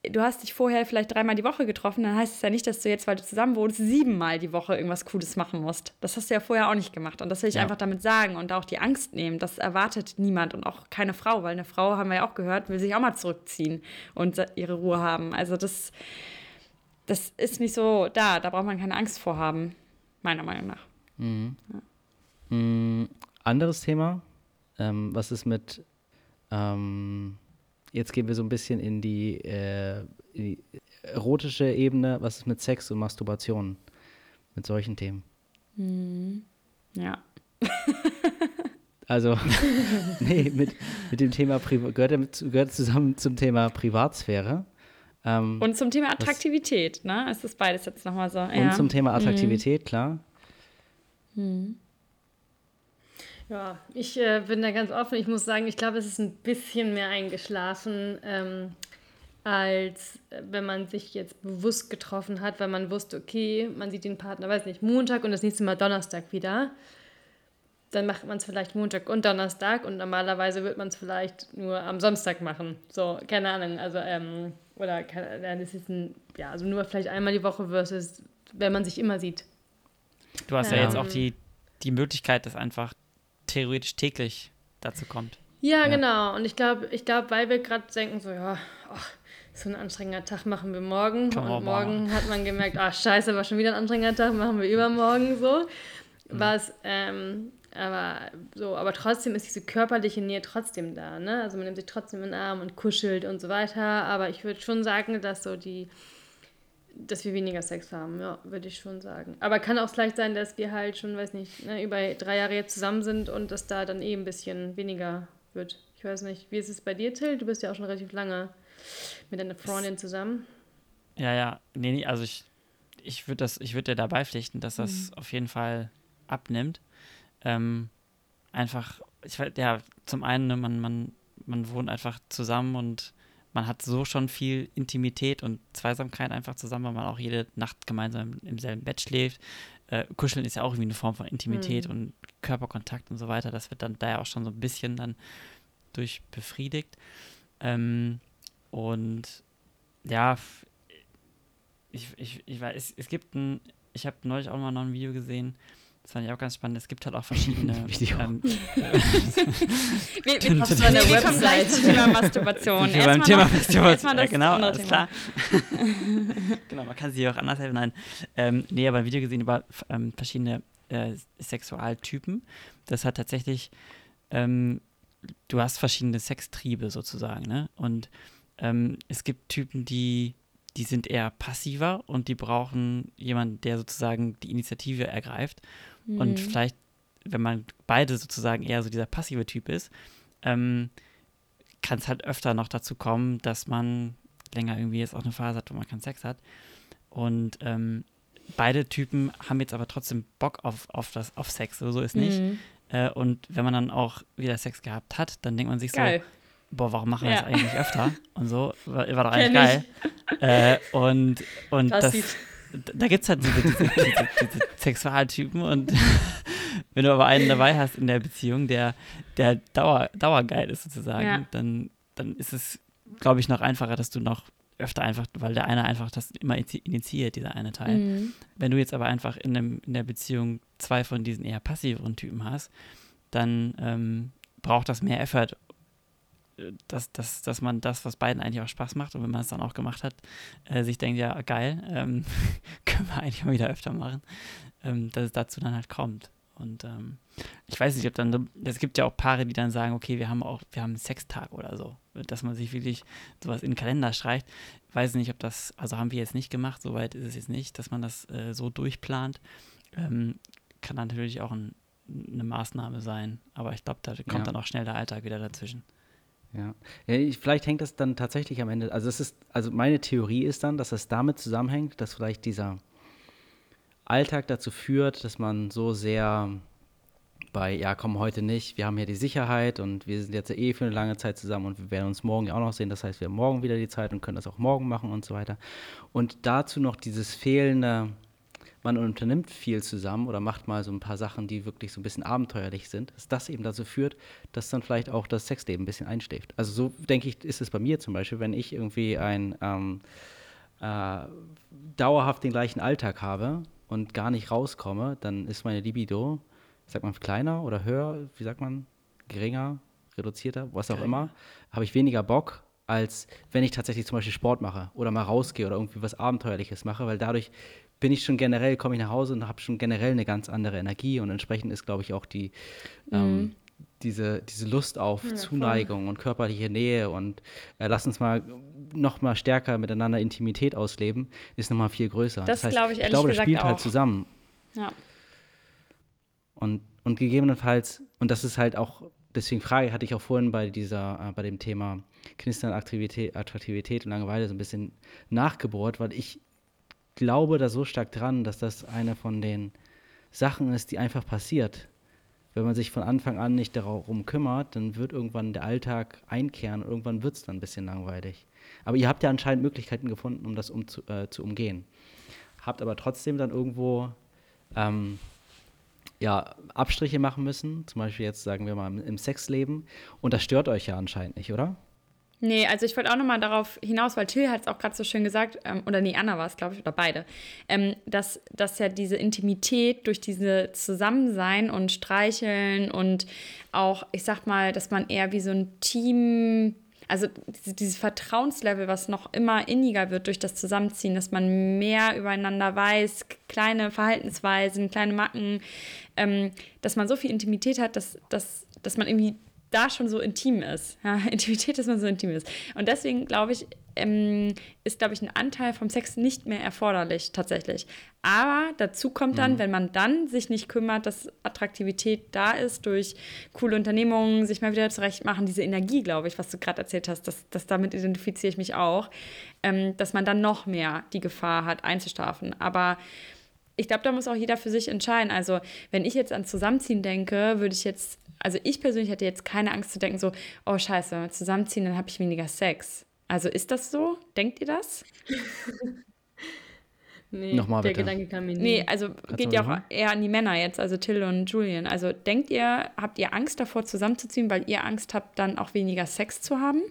du hast dich vorher vielleicht dreimal die Woche getroffen, dann heißt es ja nicht, dass du jetzt, weil du zusammen wohnst, siebenmal die Woche irgendwas Cooles machen musst. Das hast du ja vorher auch nicht gemacht. Und das will ich ja. einfach damit sagen und auch die Angst nehmen. Das erwartet niemand und auch keine Frau, weil eine Frau, haben wir ja auch gehört, will sich auch mal zurückziehen und ihre Ruhe haben. Also das, das ist nicht so da. Da braucht man keine Angst vor haben, meiner Meinung nach. Mhm. Ja. Mhm. Anderes Thema. Ähm, was ist mit ähm jetzt gehen wir so ein bisschen in die, äh, in die erotische Ebene. Was ist mit Sex und Masturbation? Mit solchen Themen. Mhm. Ja. Also, nee, mit, mit dem Thema gehört, gehört zusammen zum Thema Privatsphäre. Ähm, und zum Thema Attraktivität, was, ne? Es ist beides jetzt nochmal so. Und ja. zum Thema Attraktivität, mhm. klar. Mhm. Ja, ich äh, bin da ganz offen. Ich muss sagen, ich glaube, es ist ein bisschen mehr eingeschlafen, ähm, als äh, wenn man sich jetzt bewusst getroffen hat, weil man wusste, okay, man sieht den Partner, weiß nicht, Montag und das nächste Mal Donnerstag wieder. Dann macht man es vielleicht Montag und Donnerstag und normalerweise wird man es vielleicht nur am Samstag machen. So, keine Ahnung. Also, ähm, oder keine, das ist ein, ja, also nur vielleicht einmal die Woche versus, wenn man sich immer sieht. Du hast ja, ja jetzt auch die, die Möglichkeit, das einfach theoretisch täglich dazu kommt. Ja, ja. genau. Und ich glaube, ich glaub, weil wir gerade denken, so, ja, oh, so ein anstrengender Tag machen wir morgen. Kann und morgen hat man gemerkt, ach, scheiße, war schon wieder ein anstrengender Tag, machen wir übermorgen so. Mhm. Was, ähm, aber so, aber trotzdem ist diese körperliche Nähe trotzdem da, ne? Also man nimmt sich trotzdem in den Arm und kuschelt und so weiter. Aber ich würde schon sagen, dass so die dass wir weniger Sex haben, ja, würde ich schon sagen. Aber kann auch vielleicht sein, dass wir halt schon, weiß nicht, ne, über drei Jahre jetzt zusammen sind und dass da dann eh ein bisschen weniger wird. Ich weiß nicht, wie ist es bei dir, Till? Du bist ja auch schon relativ lange mit deiner Freundin zusammen. Ja, ja, nee, nee also ich, ich würde das, ich würde dir dabei pflichten, dass das mhm. auf jeden Fall abnimmt. Ähm, einfach, ich ja, zum einen, ne, man, man, man wohnt einfach zusammen und man hat so schon viel Intimität und Zweisamkeit einfach zusammen, weil man auch jede Nacht gemeinsam im selben Bett schläft. Äh, Kuscheln ist ja auch irgendwie eine Form von Intimität mhm. und Körperkontakt und so weiter. Das wird dann da ja auch schon so ein bisschen dann durch befriedigt. Ähm, und ja, ich, ich, ich weiß, es, es gibt ein, ich habe neulich auch mal noch ein Video gesehen, das fand ich auch ganz spannend. Es gibt halt auch verschiedene. ähm, wir, wir, auf eine wir kommen gleich zum Thema Masturbation. Erstmal beim Thema Masturbation. Ja, genau, alles Thema. klar. genau, man kann sich auch anders helfen. Nein. Ähm, nee, aber ein Video gesehen über ähm, verschiedene äh, Sexualtypen. Das hat tatsächlich, ähm, du hast verschiedene Sextriebe sozusagen, ne? Und ähm, es gibt Typen, die die sind eher passiver und die brauchen jemanden, der sozusagen die Initiative ergreift. Mhm. Und vielleicht, wenn man beide sozusagen eher so dieser passive Typ ist, ähm, kann es halt öfter noch dazu kommen, dass man länger irgendwie jetzt auch eine Phase hat, wo man keinen Sex hat. Und ähm, beide Typen haben jetzt aber trotzdem Bock auf, auf, das, auf Sex, so, so ist nicht. Mhm. Äh, und wenn man dann auch wieder Sex gehabt hat, dann denkt man sich Geil. so, boah, warum machen wir ja. das eigentlich öfter? Und so, war, war doch eigentlich geil. Äh, und und das, das da gibt es halt diese, diese, diese, diese Sexualtypen und wenn du aber einen dabei hast in der Beziehung, der, der Dauer, dauergeil ist sozusagen, ja. dann, dann ist es, glaube ich, noch einfacher, dass du noch öfter einfach, weil der eine einfach das immer initiiert, dieser eine Teil. Mhm. Wenn du jetzt aber einfach in, einem, in der Beziehung zwei von diesen eher passiveren Typen hast, dann ähm, braucht das mehr Effort dass, dass, dass man das, was beiden eigentlich auch Spaß macht und wenn man es dann auch gemacht hat, äh, sich denkt, ja, geil, ähm, können wir eigentlich mal wieder öfter machen, ähm, dass es dazu dann halt kommt. Und ähm, ich weiß nicht, ob dann, es gibt ja auch Paare, die dann sagen, okay, wir haben auch, wir haben einen Sextag oder so, dass man sich wirklich sowas in den Kalender streicht. Ich weiß nicht, ob das, also haben wir jetzt nicht gemacht, soweit ist es jetzt nicht, dass man das äh, so durchplant. Ähm, kann natürlich auch ein, eine Maßnahme sein, aber ich glaube, da kommt ja. dann auch schnell der Alltag wieder dazwischen. Ja. ja ich, vielleicht hängt das dann tatsächlich am Ende, also es ist, also meine Theorie ist dann, dass es damit zusammenhängt, dass vielleicht dieser Alltag dazu führt, dass man so sehr bei, ja, komm heute nicht, wir haben hier die Sicherheit und wir sind jetzt eh für eine lange Zeit zusammen und wir werden uns morgen ja auch noch sehen, das heißt, wir haben morgen wieder die Zeit und können das auch morgen machen und so weiter. Und dazu noch dieses fehlende, man unternimmt viel zusammen oder macht mal so ein paar Sachen, die wirklich so ein bisschen abenteuerlich sind, dass das eben dazu führt, dass dann vielleicht auch das Sexleben ein bisschen einschläft. Also so denke ich, ist es bei mir zum Beispiel, wenn ich irgendwie ein ähm, äh, dauerhaft den gleichen Alltag habe und gar nicht rauskomme, dann ist meine Libido, sagt man kleiner oder höher, wie sagt man, geringer, reduzierter, was auch immer, habe ich weniger Bock, als wenn ich tatsächlich zum Beispiel Sport mache oder mal rausgehe oder irgendwie was Abenteuerliches mache, weil dadurch bin ich schon generell, komme ich nach Hause und habe schon generell eine ganz andere Energie und entsprechend ist, glaube ich, auch die mhm. ähm, diese, diese Lust auf ja, Zuneigung voll. und körperliche Nähe und äh, lass uns mal noch mal stärker miteinander Intimität ausleben, ist noch mal viel größer. Das, das glaube ich, ich glaube, das spielt halt auch. halt zusammen. Ja. Und, und gegebenenfalls, und das ist halt auch, deswegen frage, hatte ich auch vorhin bei dieser, äh, bei dem Thema Knistern, Attraktivität, Attraktivität und Langeweile so ein bisschen nachgebohrt, weil ich glaube da so stark dran, dass das eine von den Sachen ist, die einfach passiert. Wenn man sich von Anfang an nicht darum kümmert, dann wird irgendwann der Alltag einkehren und irgendwann wird es dann ein bisschen langweilig. Aber ihr habt ja anscheinend Möglichkeiten gefunden, um das um zu, äh, zu umgehen. Habt aber trotzdem dann irgendwo ähm, ja, Abstriche machen müssen, zum Beispiel jetzt sagen wir mal im Sexleben. Und das stört euch ja anscheinend nicht, oder? Nee, also ich wollte auch nochmal darauf hinaus, weil Till hat es auch gerade so schön gesagt, ähm, oder nee, Anna war es, glaube ich, oder beide, ähm, dass, dass ja diese Intimität durch diese Zusammensein und Streicheln und auch, ich sag mal, dass man eher wie so ein Team, also dieses Vertrauenslevel, was noch immer inniger wird durch das Zusammenziehen, dass man mehr übereinander weiß, kleine Verhaltensweisen, kleine Macken, ähm, dass man so viel Intimität hat, dass, dass, dass man irgendwie da schon so intim ist. Ja, Intimität, dass man so intim ist. Und deswegen glaube ich, ähm, ist, glaube ich, ein Anteil vom Sex nicht mehr erforderlich tatsächlich. Aber dazu kommt dann, mhm. wenn man dann sich nicht kümmert, dass Attraktivität da ist durch coole Unternehmungen, sich mal wieder zurecht machen, diese Energie, glaube ich, was du gerade erzählt hast, das, das damit identifiziere ich mich auch, ähm, dass man dann noch mehr die Gefahr hat, einzuschlafen. Aber ich glaube, da muss auch jeder für sich entscheiden. Also, wenn ich jetzt an Zusammenziehen denke, würde ich jetzt, also ich persönlich hätte jetzt keine Angst zu denken, so, oh Scheiße, zusammenziehen, dann habe ich weniger Sex. Also ist das so? Denkt ihr das? nee, Nochmal der bitte. Gedanke kam mir nie. Nee, also Kannst geht ja auch eher an die Männer jetzt, also Till und Julian. Also denkt ihr, habt ihr Angst davor zusammenzuziehen, weil ihr Angst habt, dann auch weniger Sex zu haben?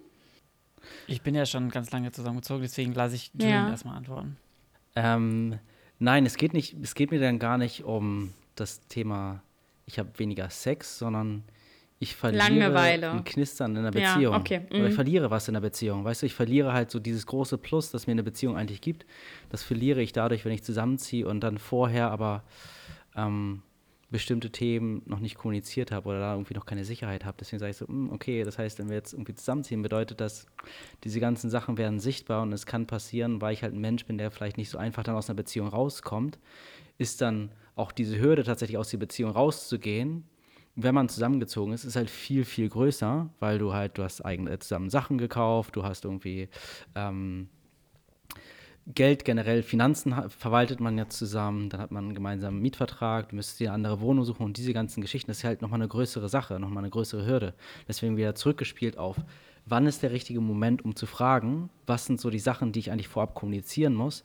Ich bin ja schon ganz lange zusammengezogen, deswegen lasse ich Julian ja. erstmal antworten. Ähm, nein, es geht nicht, es geht mir dann gar nicht um das Thema, ich habe weniger Sex, sondern ich verliere Langeweile. ein Knistern in der Beziehung. Ja, okay. mhm. Oder ich verliere was in der Beziehung. Weißt du, ich verliere halt so dieses große Plus, das mir eine Beziehung eigentlich gibt. Das verliere ich dadurch, wenn ich zusammenziehe und dann vorher aber ähm, bestimmte Themen noch nicht kommuniziert habe oder da irgendwie noch keine Sicherheit habe. Deswegen sage ich so, hm, okay, das heißt, wenn wir jetzt irgendwie zusammenziehen, bedeutet das, diese ganzen Sachen werden sichtbar und es kann passieren, weil ich halt ein Mensch bin, der vielleicht nicht so einfach dann aus einer Beziehung rauskommt, ist dann auch diese Hürde tatsächlich aus der Beziehung rauszugehen, wenn man zusammengezogen ist, ist halt viel, viel größer, weil du halt, du hast eigene zusammen Sachen gekauft, du hast irgendwie ähm, Geld generell, Finanzen verwaltet man ja zusammen, dann hat man einen gemeinsamen Mietvertrag, du müsstest dir eine andere Wohnung suchen und diese ganzen Geschichten, das ist halt nochmal eine größere Sache, nochmal eine größere Hürde. Deswegen wieder zurückgespielt auf, wann ist der richtige Moment, um zu fragen, was sind so die Sachen, die ich eigentlich vorab kommunizieren muss,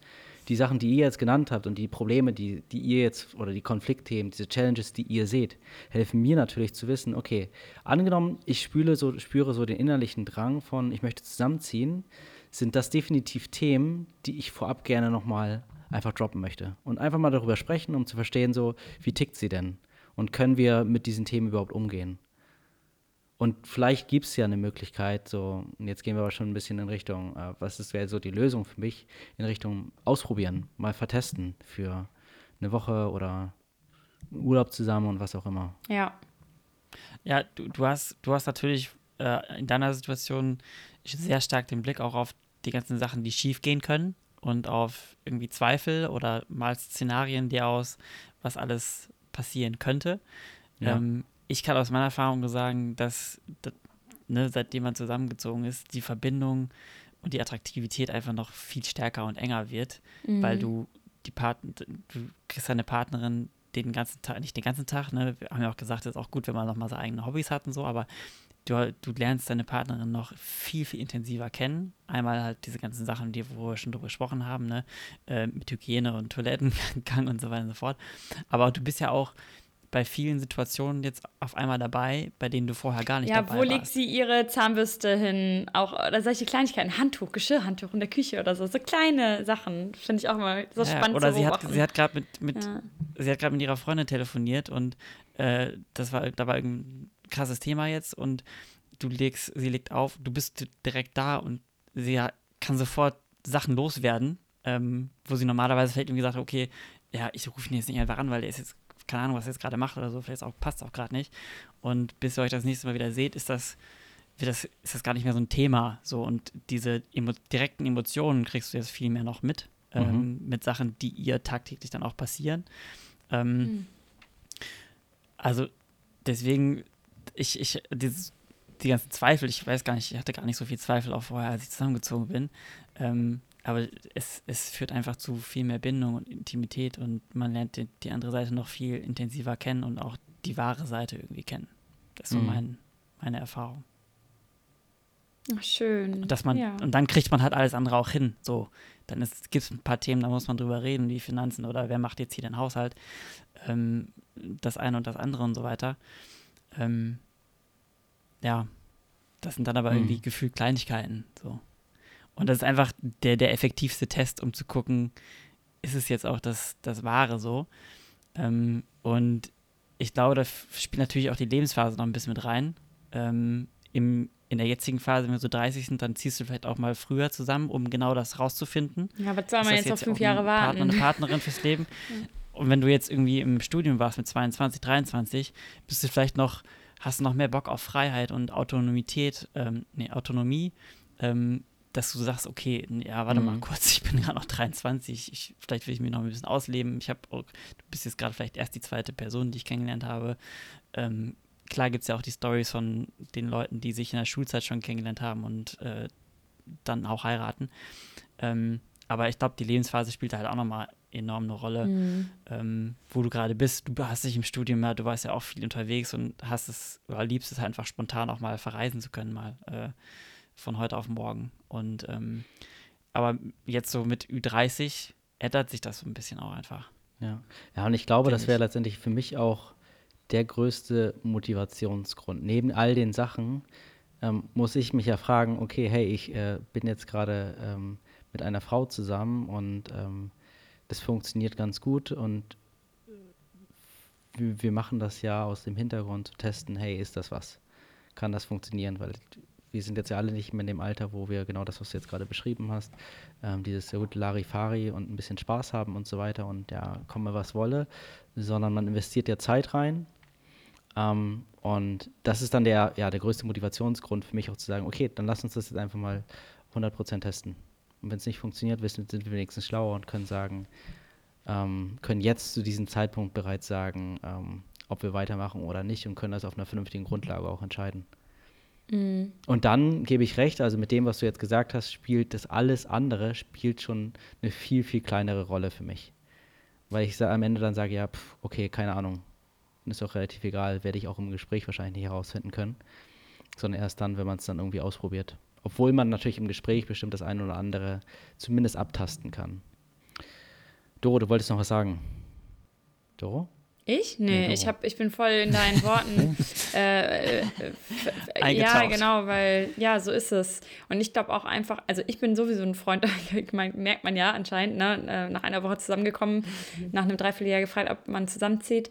die Sachen, die ihr jetzt genannt habt und die Probleme, die, die ihr jetzt oder die Konfliktthemen, diese Challenges, die ihr seht, helfen mir natürlich zu wissen, okay, angenommen, ich spüre so, spüre so den innerlichen Drang von, ich möchte zusammenziehen, sind das definitiv Themen, die ich vorab gerne nochmal einfach droppen möchte. Und einfach mal darüber sprechen, um zu verstehen, so, wie tickt sie denn? Und können wir mit diesen Themen überhaupt umgehen? Und vielleicht gibt es ja eine Möglichkeit, so, und jetzt gehen wir aber schon ein bisschen in Richtung, äh, was wäre so die Lösung für mich, in Richtung ausprobieren, mal vertesten für eine Woche oder Urlaub zusammen und was auch immer. Ja. Ja, du, du hast, du hast natürlich äh, in deiner Situation sehr stark den Blick auch auf die ganzen Sachen, die schief gehen können und auf irgendwie Zweifel oder mal Szenarien, die aus, was alles passieren könnte. Ja. Ähm, ich kann aus meiner Erfahrung sagen, dass, dass ne, seitdem man zusammengezogen ist, die Verbindung und die Attraktivität einfach noch viel stärker und enger wird, mhm. weil du die Part du kriegst deine Partnerin den ganzen Tag, nicht den ganzen Tag, ne, wir haben ja auch gesagt, es ist auch gut, wenn man noch mal seine eigenen Hobbys hat und so, aber du, du lernst deine Partnerin noch viel, viel intensiver kennen. Einmal halt diese ganzen Sachen, die wo wir schon drüber gesprochen haben, ne, äh, mit Hygiene und Toilettengang und so weiter und so fort. Aber du bist ja auch bei vielen Situationen jetzt auf einmal dabei, bei denen du vorher gar nicht ja, dabei warst. Ja, wo legt sie ihre Zahnbürste hin? Auch oder solche Kleinigkeiten, Handtuch, Geschirrhandtuch in der Küche oder so, so kleine Sachen finde ich auch mal so ja, spannend oder zu sie hat, sie hat gerade mit, mit ja. sie hat gerade mit ihrer Freundin telefoniert und äh, das war da war irgendein krasses Thema jetzt und du legst, sie legt auf, du bist direkt da und sie kann sofort Sachen loswerden, ähm, wo sie normalerweise vielleicht irgendwie sagt, okay, ja, ich rufe ihn jetzt nicht einfach an, weil der ist jetzt keine Ahnung, was er jetzt gerade macht oder so, vielleicht auch, passt auch gerade nicht. Und bis ihr euch das nächste Mal wieder seht, ist das, das, ist das gar nicht mehr so ein Thema. So, und diese emo direkten Emotionen kriegst du jetzt viel mehr noch mit, ähm, mhm. ähm, mit Sachen, die ihr tagtäglich dann auch passieren. Ähm, mhm. Also deswegen, ich, ich, dieses, die ganzen Zweifel, ich weiß gar nicht, ich hatte gar nicht so viel Zweifel auch vorher, als ich zusammengezogen bin. Ähm, aber es, es führt einfach zu viel mehr Bindung und Intimität und man lernt die, die andere Seite noch viel intensiver kennen und auch die wahre Seite irgendwie kennen. Das ist so mhm. mein, meine Erfahrung. Ach, schön. Und, dass man, ja. und dann kriegt man halt alles andere auch hin. So, dann gibt es ein paar Themen, da muss man drüber reden, wie Finanzen oder wer macht jetzt hier den Haushalt, ähm, das eine und das andere und so weiter. Ähm, ja, das sind dann aber mhm. irgendwie gefühlt Kleinigkeiten. So. Und das ist einfach der, der effektivste Test, um zu gucken, ist es jetzt auch das, das Wahre so. Ähm, und ich glaube, da spielt natürlich auch die Lebensphase noch ein bisschen mit rein. Ähm, im, in der jetzigen Phase, wenn wir so 30 sind, dann ziehst du vielleicht auch mal früher zusammen, um genau das rauszufinden. Ja, aber soll man jetzt noch fünf Jahre warten? Partner, eine Partnerin fürs Leben. Und wenn du jetzt irgendwie im Studium warst mit 22, 23, bist du vielleicht noch, hast du noch mehr Bock auf Freiheit und Autonomität, ähm, nee, Autonomie, ähm, dass du sagst, okay, ja, warte mhm. mal kurz, ich bin gerade noch 23, ich, vielleicht will ich mich noch ein bisschen ausleben. Ich habe, du bist jetzt gerade vielleicht erst die zweite Person, die ich kennengelernt habe. Ähm, klar gibt es ja auch die Stories von den Leuten, die sich in der Schulzeit schon kennengelernt haben und äh, dann auch heiraten. Ähm, aber ich glaube, die Lebensphase spielt halt auch nochmal enorm eine Rolle, mhm. ähm, wo du gerade bist. Du hast dich im Studium ja, du warst ja auch viel unterwegs und hast es oder liebst es halt einfach spontan auch mal verreisen zu können, mal äh, von heute auf morgen. Und ähm, aber jetzt so mit Ü30 ändert sich das so ein bisschen auch einfach. Ja, ja und ich glaube, das wäre letztendlich für mich auch der größte Motivationsgrund. Neben all den Sachen ähm, muss ich mich ja fragen, okay, hey, ich äh, bin jetzt gerade ähm, mit einer Frau zusammen und ähm, das funktioniert ganz gut und wir, wir machen das ja aus dem Hintergrund zu testen, hey, ist das was? Kann das funktionieren? Weil wir sind jetzt ja alle nicht mehr in dem Alter, wo wir genau das, was du jetzt gerade beschrieben hast, ähm, dieses sehr gut Larifari und ein bisschen Spaß haben und so weiter und ja, komme was wolle, sondern man investiert ja Zeit rein. Ähm, und das ist dann der, ja, der größte Motivationsgrund für mich auch zu sagen, okay, dann lass uns das jetzt einfach mal 100% testen. Und wenn es nicht funktioniert, wissen, sind wir wenigstens schlauer und können sagen, ähm, können jetzt zu diesem Zeitpunkt bereits sagen, ähm, ob wir weitermachen oder nicht und können das auf einer vernünftigen Grundlage auch entscheiden. Mhm. Und dann gebe ich recht, also mit dem, was du jetzt gesagt hast, spielt das alles andere, spielt schon eine viel, viel kleinere Rolle für mich. Weil ich am Ende dann sage, ja, pff, okay, keine Ahnung. Ist auch relativ egal, werde ich auch im Gespräch wahrscheinlich nicht herausfinden können. Sondern erst dann, wenn man es dann irgendwie ausprobiert. Obwohl man natürlich im Gespräch bestimmt das eine oder andere zumindest abtasten kann. Doro, du wolltest noch was sagen. Doro? Ich? Nee, nee ich, hab, ich bin voll in deinen Worten. äh, äh, ja, genau, weil, ja, so ist es. Und ich glaube auch einfach, also ich bin sowieso ein Freund, merkt man ja anscheinend, ne, äh, nach einer Woche zusammengekommen, nach einem Dreivierteljahr gefragt, ob man zusammenzieht.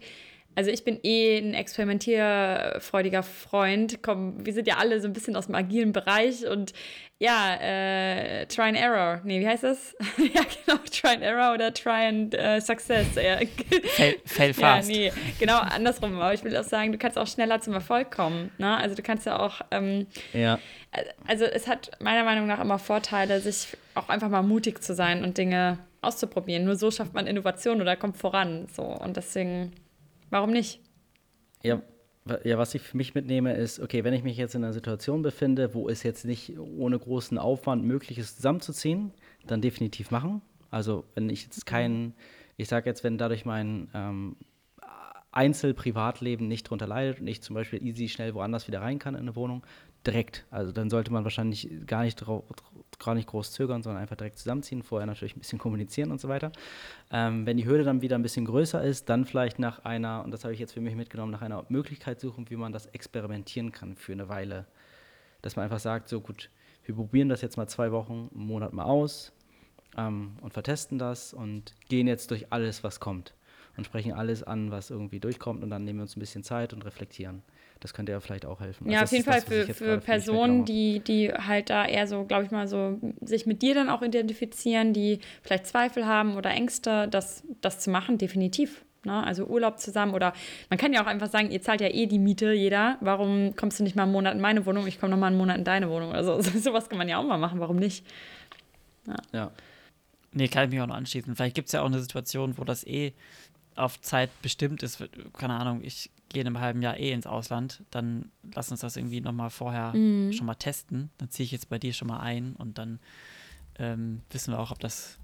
Also ich bin eh ein experimentierfreudiger Freund. Komm, wir sind ja alle so ein bisschen aus dem agilen Bereich und ja, äh, Try and Error. Nee, wie heißt das? ja, genau, Try and Error oder Try and uh, Success. Ja. fail, fail fast. Ja, nee, genau andersrum. Aber ich will auch sagen, du kannst auch schneller zum Erfolg kommen. Ne? Also du kannst ja auch, ähm, ja. also es hat meiner Meinung nach immer Vorteile, sich auch einfach mal mutig zu sein und Dinge auszuprobieren. Nur so schafft man Innovation oder kommt voran. So. Und deswegen Warum nicht? Ja, ja, was ich für mich mitnehme, ist, okay, wenn ich mich jetzt in einer Situation befinde, wo es jetzt nicht ohne großen Aufwand möglich ist, zusammenzuziehen, dann definitiv machen. Also wenn ich jetzt keinen, ich sage jetzt, wenn dadurch mein ähm, Einzel-Privatleben nicht drunter leidet und ich zum Beispiel easy schnell woanders wieder rein kann in eine Wohnung, direkt. Also dann sollte man wahrscheinlich gar nicht, gar nicht groß zögern, sondern einfach direkt zusammenziehen, vorher natürlich ein bisschen kommunizieren und so weiter. Ähm, wenn die Hürde dann wieder ein bisschen größer ist, dann vielleicht nach einer, und das habe ich jetzt für mich mitgenommen, nach einer Möglichkeit suchen, wie man das experimentieren kann für eine Weile. Dass man einfach sagt, so gut, wir probieren das jetzt mal zwei Wochen, einen Monat mal aus ähm, und vertesten das und gehen jetzt durch alles, was kommt. Und sprechen alles an, was irgendwie durchkommt und dann nehmen wir uns ein bisschen Zeit und reflektieren. Das könnte ja vielleicht auch helfen. Ja, also auf jeden Fall das, für, für Personen, die, die halt da eher so, glaube ich mal, so sich mit dir dann auch identifizieren, die vielleicht Zweifel haben oder Ängste, das, das zu machen, definitiv. Ne? Also Urlaub zusammen oder man kann ja auch einfach sagen, ihr zahlt ja eh die Miete, jeder. Warum kommst du nicht mal einen Monat in meine Wohnung? Ich komme noch mal einen Monat in deine Wohnung. Also sowas kann man ja auch mal machen. Warum nicht? Ja. ja. Nee, kann ich mich auch noch anschließen. Vielleicht gibt es ja auch eine Situation, wo das eh auf Zeit bestimmt ist. Keine Ahnung, ich gehe in einem halben Jahr eh ins Ausland, dann lass uns das irgendwie nochmal vorher mhm. schon mal testen. Dann ziehe ich jetzt bei dir schon mal ein und dann ähm, wissen wir auch, ob das,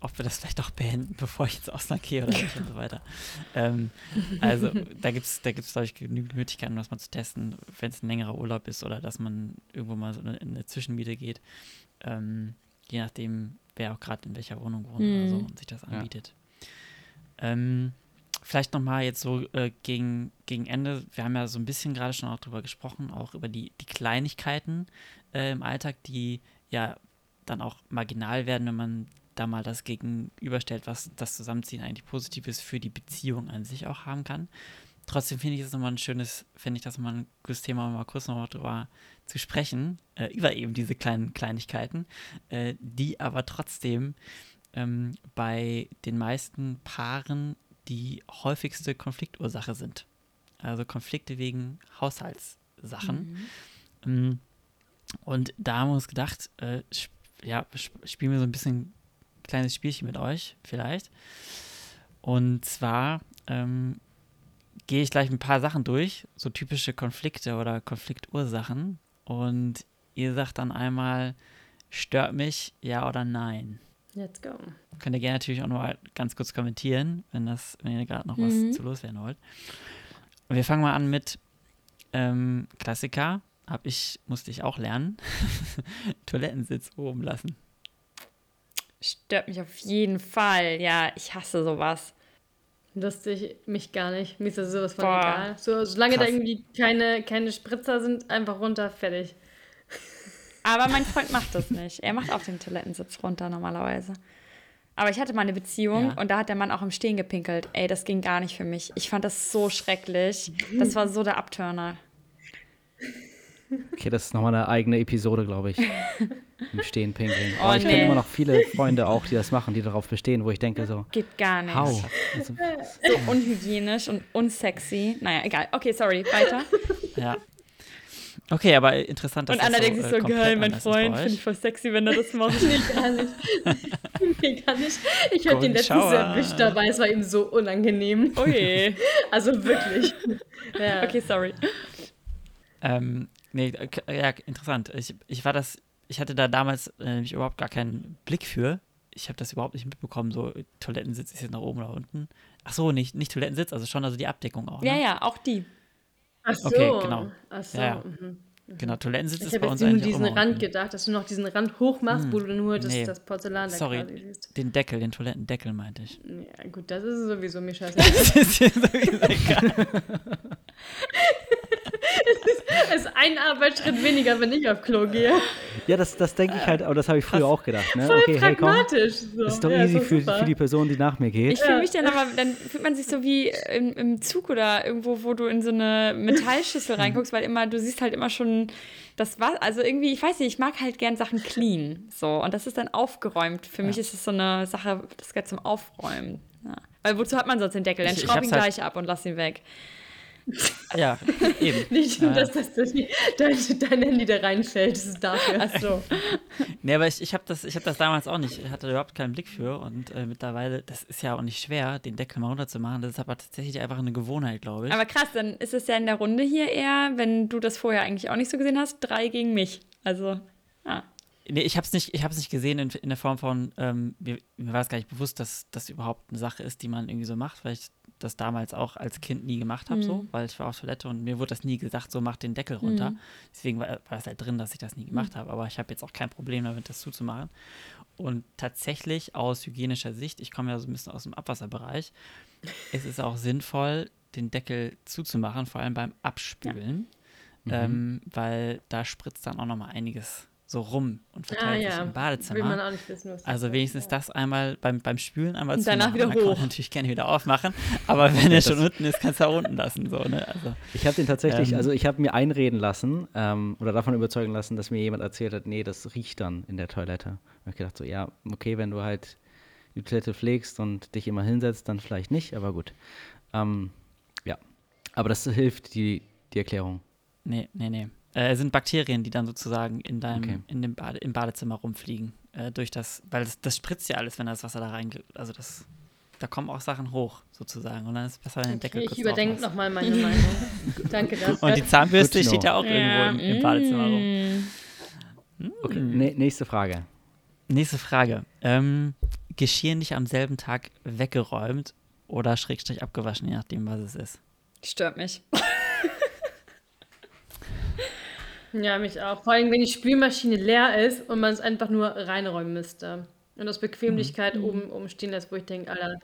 ob wir das vielleicht auch beenden, bevor ich ins Ausland gehe oder nicht und so weiter. Ähm, also da gibt es, da gibt's, glaube ich, genügend Möglichkeiten, das mal zu testen, wenn es ein längerer Urlaub ist oder dass man irgendwo mal so in eine Zwischenmiete geht. Ähm, je nachdem, wer auch gerade in welcher Wohnung wohnt mhm. oder so und sich das anbietet. Ja. Ähm, vielleicht nochmal jetzt so äh, gegen, gegen Ende, wir haben ja so ein bisschen gerade schon auch drüber gesprochen, auch über die, die Kleinigkeiten äh, im Alltag, die ja dann auch marginal werden, wenn man da mal das gegenüberstellt, was das Zusammenziehen eigentlich Positives für die Beziehung an sich auch haben kann. Trotzdem finde ich es nochmal ein schönes, finde ich das nochmal ein gutes Thema, mal kurz nochmal drüber zu sprechen, äh, über eben diese kleinen Kleinigkeiten, äh, die aber trotzdem ähm, bei den meisten Paaren die häufigste Konfliktursache sind. Also Konflikte wegen Haushaltssachen. Mhm. Und da haben wir uns gedacht, äh, ja, spielen wir so ein bisschen ein kleines Spielchen mit euch, vielleicht. Und zwar ähm, gehe ich gleich ein paar Sachen durch, so typische Konflikte oder Konfliktursachen. Und ihr sagt dann einmal, stört mich, ja oder nein. Let's go. Könnt ihr gerne natürlich auch noch ganz kurz kommentieren, wenn, das, wenn ihr gerade noch was mhm. zu loswerden wollt. Wir fangen mal an mit ähm, Klassiker. Hab ich, musste ich auch lernen. Toilettensitz oben lassen. Stört mich auf jeden Fall. Ja, ich hasse sowas. Lustig, mich gar nicht. Mir ist das sowas von Boah. egal. So, solange Krass. da irgendwie keine, keine Spritzer sind, einfach runter, fertig. Aber mein Freund macht das nicht. Er macht auch den Toilettensitz runter normalerweise. Aber ich hatte mal eine Beziehung ja. und da hat der Mann auch im Stehen gepinkelt. Ey, das ging gar nicht für mich. Ich fand das so schrecklich. Das war so der Abturner. Okay, das ist nochmal eine eigene Episode, glaube ich. Im Stehen pinkeln. Oh, Aber ich nee. kenne immer noch viele Freunde auch, die das machen, die darauf bestehen, wo ich denke so. Geht gar nicht. How? So unhygienisch und unsexy. Naja, egal. Okay, sorry, weiter. Ja. Okay, aber interessant, dass Und Anna denkt sich so, äh, geil, mein Freund, finde ich voll sexy, wenn er das macht. nee, gar nicht. nee, gar nicht. Ich habe den letztens erwischt dabei, es war ihm so unangenehm. Oh je. also wirklich. Ja. Okay, sorry. Ähm, nee, ja, interessant. Ich, ich war das, ich hatte da damals äh, nämlich überhaupt gar keinen Blick für. Ich habe das überhaupt nicht mitbekommen, so Toilettensitz ist jetzt nach oben oder unten. Ach so, nicht, nicht Toilettensitz, also schon also die Abdeckung auch. Ja, ne? ja, auch die. Ach so. Okay, genau. Ach so. Ja, ja. Mhm. Genau, Toilettensitz ist bei uns eigentlich Ich habe nur diesen Rand gedacht, dass du noch diesen Rand hoch machst, hm. wo du nur das, nee. das Porzellan da Sorry, quasi siehst. den Deckel, den Toilettendeckel meinte ich. Ja, gut, das ist sowieso mir scheiße. das ist dir sowieso egal. es ist ein Arbeitsschritt weniger, wenn ich auf Klo gehe. Ja, das, das denke ich halt, aber das habe ich früher auch gedacht. Ne? Voll okay, pragmatisch. Hey, so. Ist doch ja, easy für, für, die Person, die nach mir geht. Ich fühle mich dann aber, dann fühlt man sich so wie im, im Zug oder irgendwo, wo du in so eine Metallschüssel reinguckst, weil immer, du siehst halt immer schon das war, also irgendwie, ich weiß nicht, ich mag halt gern Sachen clean. So, und das ist dann aufgeräumt. Für ja. mich ist es so eine Sache, das geht zum Aufräumen. Ja. Weil wozu hat man sonst den Deckel? Dann schraub ihn halt gleich ab und lass ihn weg. Ja, eben. Nicht nur, dass das, dein, dein Handy da reinfällt, das ist dafür. Ach so. nee, aber ich, ich habe das, hab das damals auch nicht, ich hatte überhaupt keinen Blick für und äh, mittlerweile, das ist ja auch nicht schwer, den Deckel mal runterzumachen, das ist aber tatsächlich einfach eine Gewohnheit, glaube ich. Aber krass, dann ist es ja in der Runde hier eher, wenn du das vorher eigentlich auch nicht so gesehen hast, drei gegen mich. Also, ja. Nee, ich habe es nicht, nicht gesehen in, in der Form von, ähm, mir, mir, war es gar nicht bewusst, dass das überhaupt eine Sache ist, die man irgendwie so macht, weil ich das damals auch als Kind nie gemacht habe, mhm. so, weil ich war auf Toilette und mir wurde das nie gesagt, so mach den Deckel runter. Mhm. Deswegen war, war es halt drin, dass ich das nie gemacht mhm. habe, aber ich habe jetzt auch kein Problem damit, das zuzumachen. Und tatsächlich aus hygienischer Sicht, ich komme ja so ein bisschen aus dem Abwasserbereich, ist es auch sinnvoll, den Deckel zuzumachen, vor allem beim Abspülen, ja. ähm, weil da spritzt dann auch noch mal einiges so rum und verteilt ah, sich im Badezimmer. Will man auch nicht wissen, was also wenigstens das einmal beim, beim Spülen einmal zu danach wieder hoch. Kann man natürlich gerne wieder aufmachen, aber wenn er schon unten ist, kannst du auch unten lassen. So, ne? also, ich habe den tatsächlich, ähm, also ich habe mir einreden lassen ähm, oder davon überzeugen lassen, dass mir jemand erzählt hat, nee, das riecht dann in der Toilette. ich habe gedacht so, ja, okay, wenn du halt die Toilette pflegst und dich immer hinsetzt, dann vielleicht nicht, aber gut. Ähm, ja, aber das hilft, die, die Erklärung. Nee, nee, nee. Äh, sind Bakterien, die dann sozusagen in deinem, okay. in dem Bade, im Badezimmer rumfliegen. Äh, durch das, weil das, das, spritzt ja alles, wenn das Wasser da reingeht. Also das, da kommen auch Sachen hoch, sozusagen. Und dann ist es besser, wenn den Deckel okay, kurz Ich überdenke nochmal meine Meinung. Danke dafür. Und die Zahnbürste steht ja auch ja. irgendwo im, im, Badezimmer rum. Okay, ne, nächste Frage. Nächste Frage. Ähm, Geschirr nicht am selben Tag weggeräumt oder schrägstrich abgewaschen, je nachdem, was es ist? Stört mich. Ja, mich auch. Vor allem, wenn die Spülmaschine leer ist und man es einfach nur reinräumen müsste. Und aus Bequemlichkeit mhm. oben, oben stehen lässt, wo ich denke, Alter,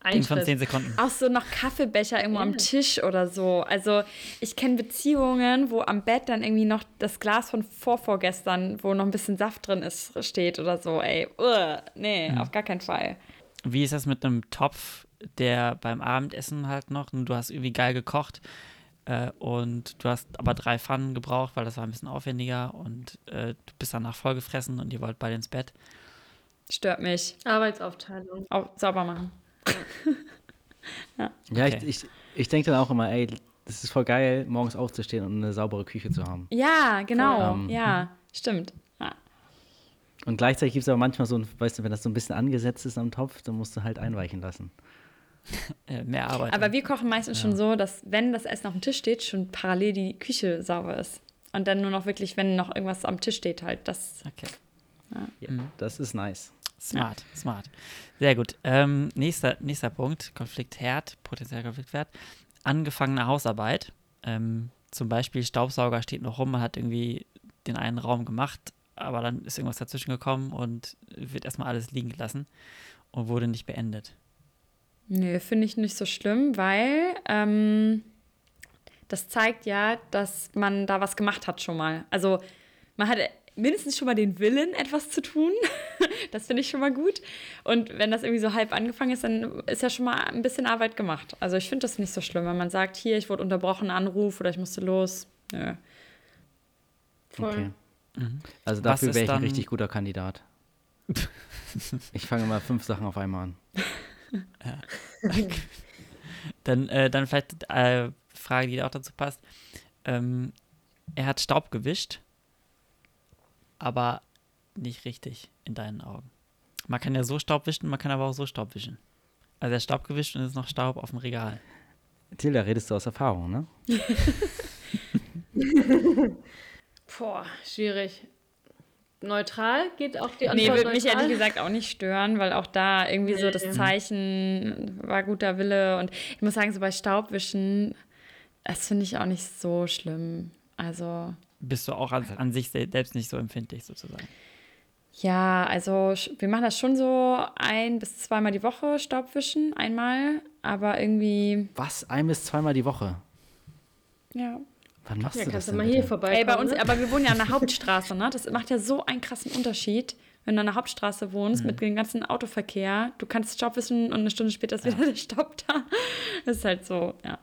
ein von 10 Sekunden. Auch so noch Kaffeebecher irgendwo ja. am Tisch oder so. Also ich kenne Beziehungen, wo am Bett dann irgendwie noch das Glas von vorvorgestern, wo noch ein bisschen Saft drin ist, steht oder so. Ey, uh, nee, mhm. auf gar keinen Fall. Wie ist das mit einem Topf, der beim Abendessen halt noch, du hast irgendwie geil gekocht, äh, und du hast aber drei Pfannen gebraucht, weil das war ein bisschen aufwendiger und äh, du bist danach vollgefressen und ihr wollt beide ins Bett. Stört mich. Arbeitsaufteilung. Au sauber machen. ja, ja okay. ich, ich, ich denke dann auch immer, ey, das ist voll geil, morgens aufzustehen und eine saubere Küche zu haben. Ja, genau. Ähm, ja, stimmt. Ja. Und gleichzeitig gibt es aber manchmal so ein, weißt du, wenn das so ein bisschen angesetzt ist am Topf, dann musst du halt einweichen lassen. äh, mehr Arbeit. Aber wir kochen meistens ja. schon so, dass, wenn das Essen auf dem Tisch steht, schon parallel die Küche sauber ist. Und dann nur noch wirklich, wenn noch irgendwas am Tisch steht, halt. Das, okay. Ja. Ja, mhm. Das ist nice. Smart, ja. smart. Sehr gut. Ähm, nächster, nächster Punkt: Konfliktherd, potenzieller Konfliktwert. Angefangene Hausarbeit. Ähm, zum Beispiel Staubsauger steht noch rum, man hat irgendwie den einen Raum gemacht, aber dann ist irgendwas dazwischen gekommen und wird erstmal alles liegen gelassen und wurde nicht beendet. Nö, finde ich nicht so schlimm, weil ähm, das zeigt ja, dass man da was gemacht hat schon mal. Also man hat mindestens schon mal den Willen, etwas zu tun. das finde ich schon mal gut. Und wenn das irgendwie so halb angefangen ist, dann ist ja schon mal ein bisschen Arbeit gemacht. Also ich finde das nicht so schlimm, wenn man sagt, hier, ich wurde unterbrochen, Anruf oder ich musste los. Nö. Voll. Okay. Mhm. Also dafür wäre ich ein richtig guter Kandidat. ich fange mal fünf Sachen auf einmal an. Dann, äh, dann vielleicht äh, Frage, die auch dazu passt. Ähm, er hat Staub gewischt aber nicht richtig in deinen Augen. Man kann ja so Staub wischen, man kann aber auch so Staub wischen. Also er ist Staub gewischt und es ist noch Staub auf dem Regal. Tilda, redest du aus Erfahrung, ne? Boah, schwierig. Neutral geht auch die Antwort Nee, würde mich ehrlich gesagt auch nicht stören, weil auch da irgendwie nee. so das Zeichen war guter Wille. Und ich muss sagen, so bei Staubwischen, das finde ich auch nicht so schlimm. Also bist du auch an, an sich selbst nicht so empfindlich sozusagen? Ja, also wir machen das schon so ein bis zweimal die Woche Staubwischen, einmal, aber irgendwie. Was? Ein bis zweimal die Woche? Ja. Wann machst ja, du kannst das? du mal hier vorbei. Ey, bei uns, ne? aber wir wohnen ja an der Hauptstraße, ne? Das macht ja so einen krassen Unterschied, wenn du an der Hauptstraße wohnst mhm. mit dem ganzen Autoverkehr. Du kannst Staubwischen und eine Stunde später ist ja. wieder der Staub da. Das ist halt so, ja.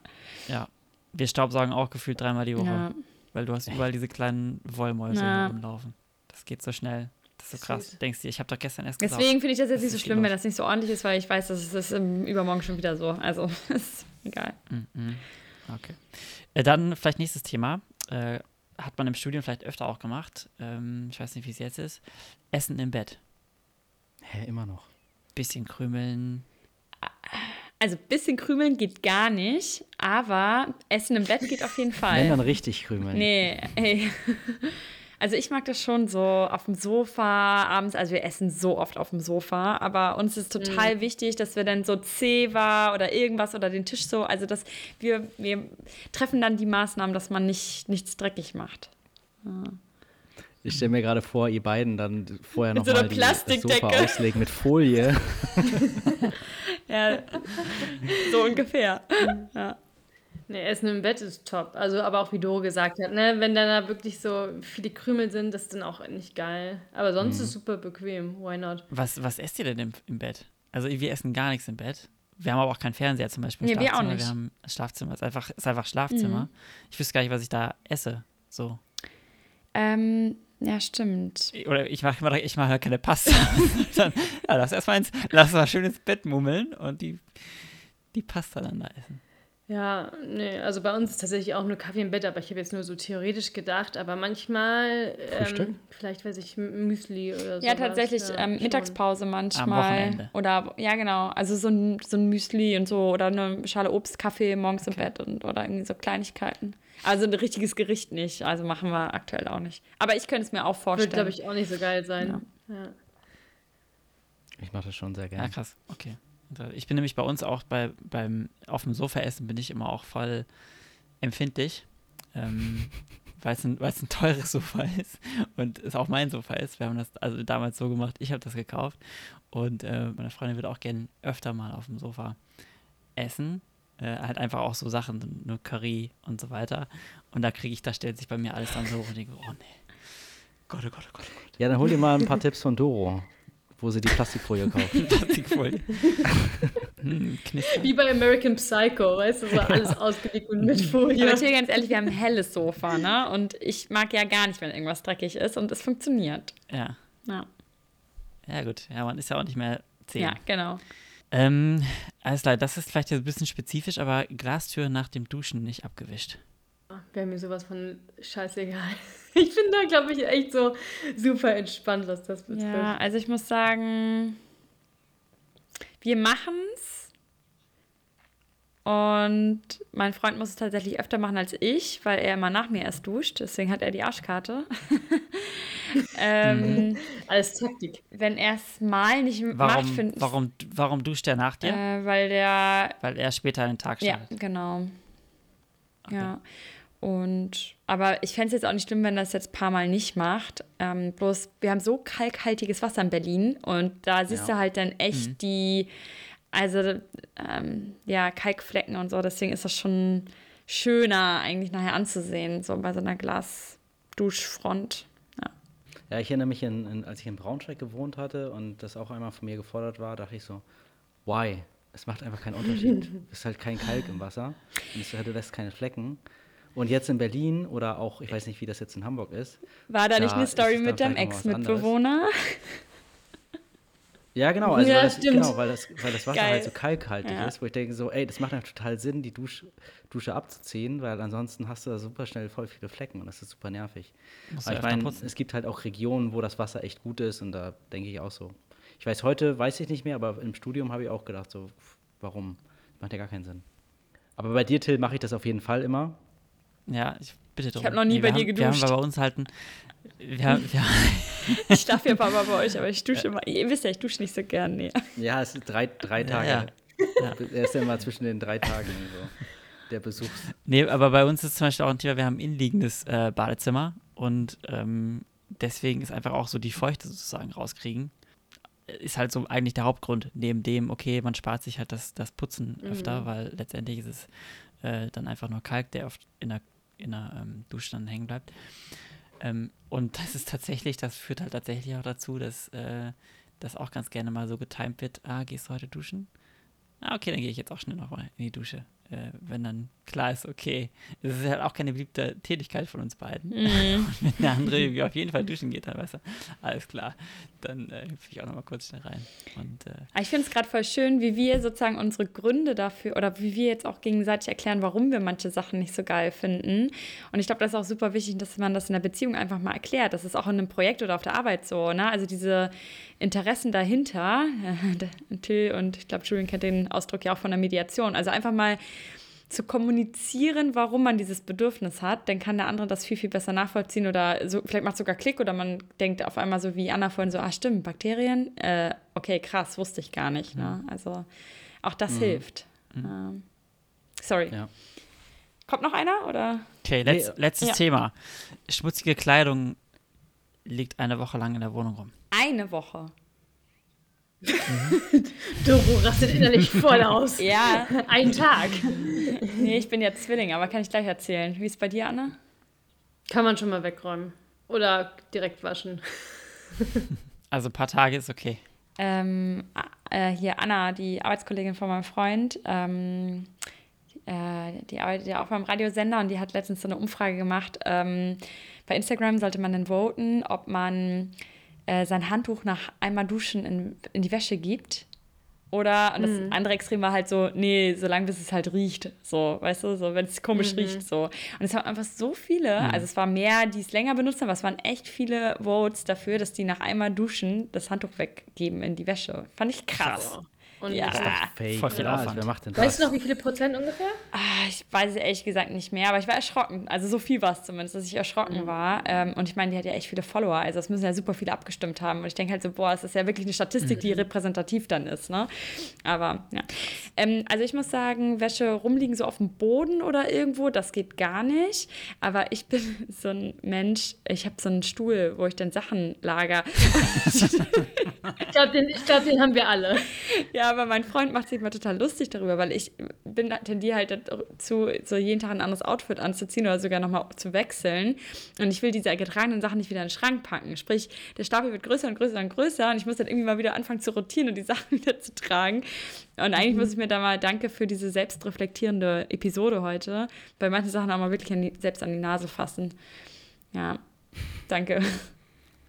Ja. Wir staubsaugen auch gefühlt dreimal die Woche. Ja. Weil du hast überall diese kleinen Wollmäuse ja. rumlaufen. Das geht so schnell. Das ist so krass. Du denkst dir, ich habe doch gestern erst gesagt. Deswegen finde ich das jetzt nicht so schlimm, wenn das nicht so ordentlich ist, weil ich weiß, dass es das übermorgen schon wieder so. Also, ist egal. Mhm. Okay. Äh, dann vielleicht nächstes Thema. Äh, hat man im Studium vielleicht öfter auch gemacht. Ähm, ich weiß nicht, wie es jetzt ist. Essen im Bett. Hä, immer noch. Bisschen krümeln. Also ein bisschen krümeln geht gar nicht, aber Essen im Bett geht auf jeden Fall. Wenn dann richtig krümeln. Nee, ey. Also ich mag das schon so auf dem Sofa abends, also wir essen so oft auf dem Sofa, aber uns ist total mhm. wichtig, dass wir dann so Zewa oder irgendwas oder den Tisch so, also dass wir, wir treffen dann die Maßnahmen, dass man nicht, nichts dreckig macht. Ja. Ich stelle mir gerade vor, ihr beiden dann vorher noch so mal die, das Sofa auslegen mit Folie. ja, so ungefähr. Ja. Nee, Essen im Bett ist top. Also, aber auch wie Doro gesagt hat, ne, wenn da wirklich so viele Krümel sind, das ist dann auch nicht geil. Aber sonst mhm. ist es super bequem. Why not? Was, was esst ihr denn im, im Bett? Also, wir essen gar nichts im Bett. Wir haben aber auch keinen Fernseher zum Beispiel. Im nee, wir auch nicht. Wir haben Schlafzimmer. ist einfach, ist einfach Schlafzimmer. Mhm. Ich wüsste gar nicht, was ich da esse. So. Ähm, ja, stimmt. Oder ich mache immer ich mache keine Pasta. dann, ja, lass erstmal ins, lass mal schön ins Bett mummeln und die, die Pasta dann da essen. Ja, nee, also bei uns ist tatsächlich auch nur Kaffee im Bett, aber ich habe jetzt nur so theoretisch gedacht, aber manchmal, ähm, vielleicht weiß ich, Müsli oder so. Ja, tatsächlich, ja, ähm, Mittagspause manchmal. Oder, ja, genau, also so ein, so ein Müsli und so oder eine Schale Obst, Kaffee morgens okay. im Bett und, oder irgendwie so Kleinigkeiten. Also ein richtiges Gericht nicht, also machen wir aktuell auch nicht. Aber ich könnte es mir auch vorstellen. Würde, glaube ich, auch nicht so geil sein. Ja. ja. Ich mache das schon sehr gerne. Ja, krass, okay. Äh, ich bin nämlich bei uns auch bei, beim auf dem Sofa essen bin ich immer auch voll empfindlich. Ähm, weil es ein, ein teures Sofa ist und es auch mein Sofa ist. Wir haben das also damals so gemacht, ich habe das gekauft und äh, meine Freundin wird auch gerne öfter mal auf dem Sofa essen. Äh, halt einfach auch so Sachen, nur Curry und so weiter. Und da kriege ich, da stellt sich bei mir alles dann so hoch und denke, oh nee. Gott, oh Gott, oh Gott, oh Gott. Ja, dann hol dir mal ein paar Tipps von Doro wo sie die Plastikfolie kaufen. Plastikfolie. hm, Wie bei American Psycho, weißt du, so alles ausgelegt und mit Folie. Aber hier ganz ehrlich, wir haben ein helles Sofa, ne? Und ich mag ja gar nicht, wenn irgendwas dreckig ist und es funktioniert. Ja. Ja. Ja, gut. Ja, man ist ja auch nicht mehr zehn. Ja, genau. Ähm, alles klar, das ist vielleicht ein bisschen spezifisch, aber Glastür nach dem Duschen nicht abgewischt. Wäre mir sowas von scheißegal. Ich bin da, glaube ich, echt so super entspannt, was das betrifft. Ja, also ich muss sagen, wir machen es. Und mein Freund muss es tatsächlich öfter machen als ich, weil er immer nach mir erst duscht. Deswegen hat er die Arschkarte. ähm. Alles Taktik. Wenn er es mal nicht warum, macht, finde warum, warum duscht er nach dir? Äh, weil der. Weil er später den Tag startet. Ja, genau. Okay. Ja. Und, aber ich fände es jetzt auch nicht schlimm, wenn das jetzt ein paar Mal nicht macht. Ähm, bloß, wir haben so kalkhaltiges Wasser in Berlin und da siehst ja. du halt dann echt mhm. die, also ähm, ja, Kalkflecken und so. Deswegen ist das schon schöner eigentlich nachher anzusehen, so bei so einer Glasduschfront. Ja. ja, ich erinnere mich, in, in, als ich in Braunschweig gewohnt hatte und das auch einmal von mir gefordert war, dachte ich so, why? Es macht einfach keinen Unterschied. es ist halt kein Kalk im Wasser und es, du lässt keine Flecken. Und jetzt in Berlin oder auch, ich weiß nicht, wie das jetzt in Hamburg ist. War da, da nicht eine Story mit deinem Ex-Mitbewohner? Ja, genau, also ja, weil, das, genau weil, das, weil das Wasser Geil. halt so kalkhaltig ja. ist, wo ich denke so, ey, das macht einfach total Sinn, die Dusch, Dusche abzuziehen, weil ansonsten hast du da super schnell voll viele Flecken und das ist super nervig. Aber ich meine, es gibt halt auch Regionen, wo das Wasser echt gut ist und da denke ich auch so. Ich weiß, heute weiß ich nicht mehr, aber im Studium habe ich auch gedacht, so, warum? Das macht ja gar keinen Sinn. Aber bei dir, Till, mache ich das auf jeden Fall immer. Ja, ich bitte darum. Ich habe noch nie nee, bei dir haben, geduscht. Wir haben bei uns halt ein. Wir haben, wir ich darf ja Papa bei euch, aber ich dusche immer. Ihr wisst ja, ich dusche nicht so gern. Nee. Ja, es sind drei, drei Tage. Ja, ja. Er ist ja immer zwischen den drei Tagen so, der Besuch. Nee, aber bei uns ist zum Beispiel auch ein Thema, wir haben ein innenliegendes äh, Badezimmer und ähm, deswegen ist einfach auch so die Feuchte sozusagen rauskriegen. Ist halt so eigentlich der Hauptgrund, neben dem, okay, man spart sich halt das, das Putzen öfter, mhm. weil letztendlich ist es äh, dann einfach nur Kalk, der oft in der, in der ähm, Dusche dann hängen bleibt. Ähm, und das ist tatsächlich, das führt halt tatsächlich auch dazu, dass äh, das auch ganz gerne mal so getimt wird, ah, gehst du heute duschen? Ah, okay, dann gehe ich jetzt auch schnell nochmal in die Dusche äh, wenn dann klar ist, okay, es ist halt auch keine beliebte Tätigkeit von uns beiden. Mhm. wenn der andere auf jeden Fall duschen geht, dann weiß er, alles klar, dann äh, hüpfe ich auch nochmal kurz schnell rein. Und, äh, ich finde es gerade voll schön, wie wir sozusagen unsere Gründe dafür oder wie wir jetzt auch gegenseitig erklären, warum wir manche Sachen nicht so geil finden. Und ich glaube, das ist auch super wichtig, dass man das in der Beziehung einfach mal erklärt. Das ist auch in einem Projekt oder auf der Arbeit so, ne? Also diese Interessen dahinter, Till und ich glaube, Julian kennt den Ausdruck ja auch von der Mediation. Also einfach mal zu kommunizieren, warum man dieses Bedürfnis hat, dann kann der andere das viel, viel besser nachvollziehen oder so, vielleicht macht es sogar Klick oder man denkt auf einmal so wie Anna vorhin so, ah stimmt, Bakterien, äh, okay, krass, wusste ich gar nicht. Ne? Mhm. Also auch das mhm. hilft. Mhm. Ähm, sorry. Ja. Kommt noch einer oder? Okay, letz, letztes ja. Thema. Schmutzige Kleidung liegt eine Woche lang in der Wohnung rum. Eine Woche. Doro rastet innerlich voll aus. Ja. Ein Tag. Nee, ich bin ja Zwilling, aber kann ich gleich erzählen. Wie ist es bei dir, Anna? Kann man schon mal wegräumen. Oder direkt waschen. Also ein paar Tage ist okay. Ähm, äh, hier Anna, die Arbeitskollegin von meinem Freund, ähm, äh, die arbeitet ja auch beim Radiosender und die hat letztens so eine Umfrage gemacht. Ähm, bei Instagram sollte man dann voten, ob man äh, sein Handtuch nach einmal Duschen in, in die Wäsche gibt. Oder, und das mhm. andere Extrem war halt so, nee, solange bis es halt riecht. So, weißt du, so, wenn es komisch mhm. riecht, so. Und es waren einfach so viele, mhm. also es war mehr, die es länger benutzt haben, aber es waren echt viele Votes dafür, dass die nach einmal Duschen das Handtuch weggeben in die Wäsche. Fand ich krass. krass. Und ja, das ist doch fake. Voll viel Aufwand. Wer macht denn das? Weißt du noch, wie viele Prozent ungefähr? Ah, ich weiß es ehrlich gesagt nicht mehr, aber ich war erschrocken. Also so viel war es zumindest, dass ich erschrocken mhm. war. Ähm, und ich meine, die hat ja echt viele Follower. Also es müssen ja super viele abgestimmt haben. Und ich denke halt so, boah, es ist ja wirklich eine Statistik, die mhm. repräsentativ dann ist. Ne? Aber ja. Ähm, also ich muss sagen, Wäsche rumliegen so auf dem Boden oder irgendwo, das geht gar nicht. Aber ich bin so ein Mensch, ich habe so einen Stuhl, wo ich dann Sachen lager. ich glaube, den, glaub, den haben wir alle. Ja, aber mein Freund macht sich immer total lustig darüber, weil ich bin tendiere halt dazu, so jeden Tag ein anderes Outfit anzuziehen oder sogar nochmal zu wechseln. Und ich will diese getragenen Sachen nicht wieder in den Schrank packen. Sprich, der Stapel wird größer und größer und größer und ich muss dann irgendwie mal wieder anfangen zu rotieren und die Sachen wieder zu tragen. Und eigentlich mhm. muss ich mir da mal danke für diese selbstreflektierende Episode heute, bei manchen Sachen auch mal wirklich an die, selbst an die Nase fassen. Ja, danke.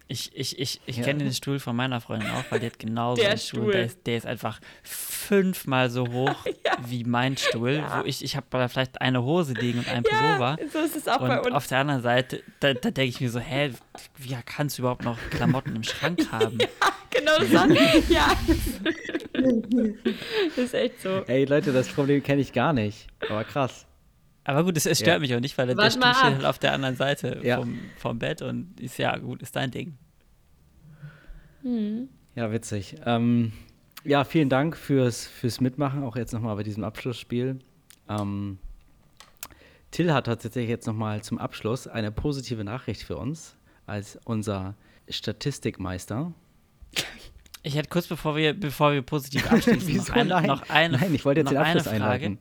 Ich, ich, ich, ich ja. kenne den Stuhl von meiner Freundin auch, weil die hat genau so einen Stuhl. Stuhl. Der, ist, der ist einfach fünfmal so hoch ja. wie mein Stuhl, ja. wo ich, ich habe vielleicht eine Hose liegen und einen Pullover. so ist es auch und bei uns. auf der anderen Seite, da, da denke ich mir so, hä, wie kannst du überhaupt noch Klamotten im Schrank haben? Ja, genau das. ja. das ist echt so. Ey, Leute, das Problem kenne ich gar nicht. Aber krass. Aber gut, es, es stört ja. mich auch nicht, weil der Stuhl steht halt auf der anderen Seite ja. vom, vom Bett und ist ja gut, ist dein Ding. Mhm. Ja, witzig. Ähm, ja, vielen Dank fürs, fürs Mitmachen, auch jetzt nochmal bei diesem Abschlussspiel. Ähm, Till hat tatsächlich jetzt nochmal zum Abschluss eine positive Nachricht für uns als unser Statistikmeister. Ich hätte kurz bevor wir, bevor wir positiv abschließen, noch, ein, noch eine Nein, ich wollte jetzt den Abschluss einleiten.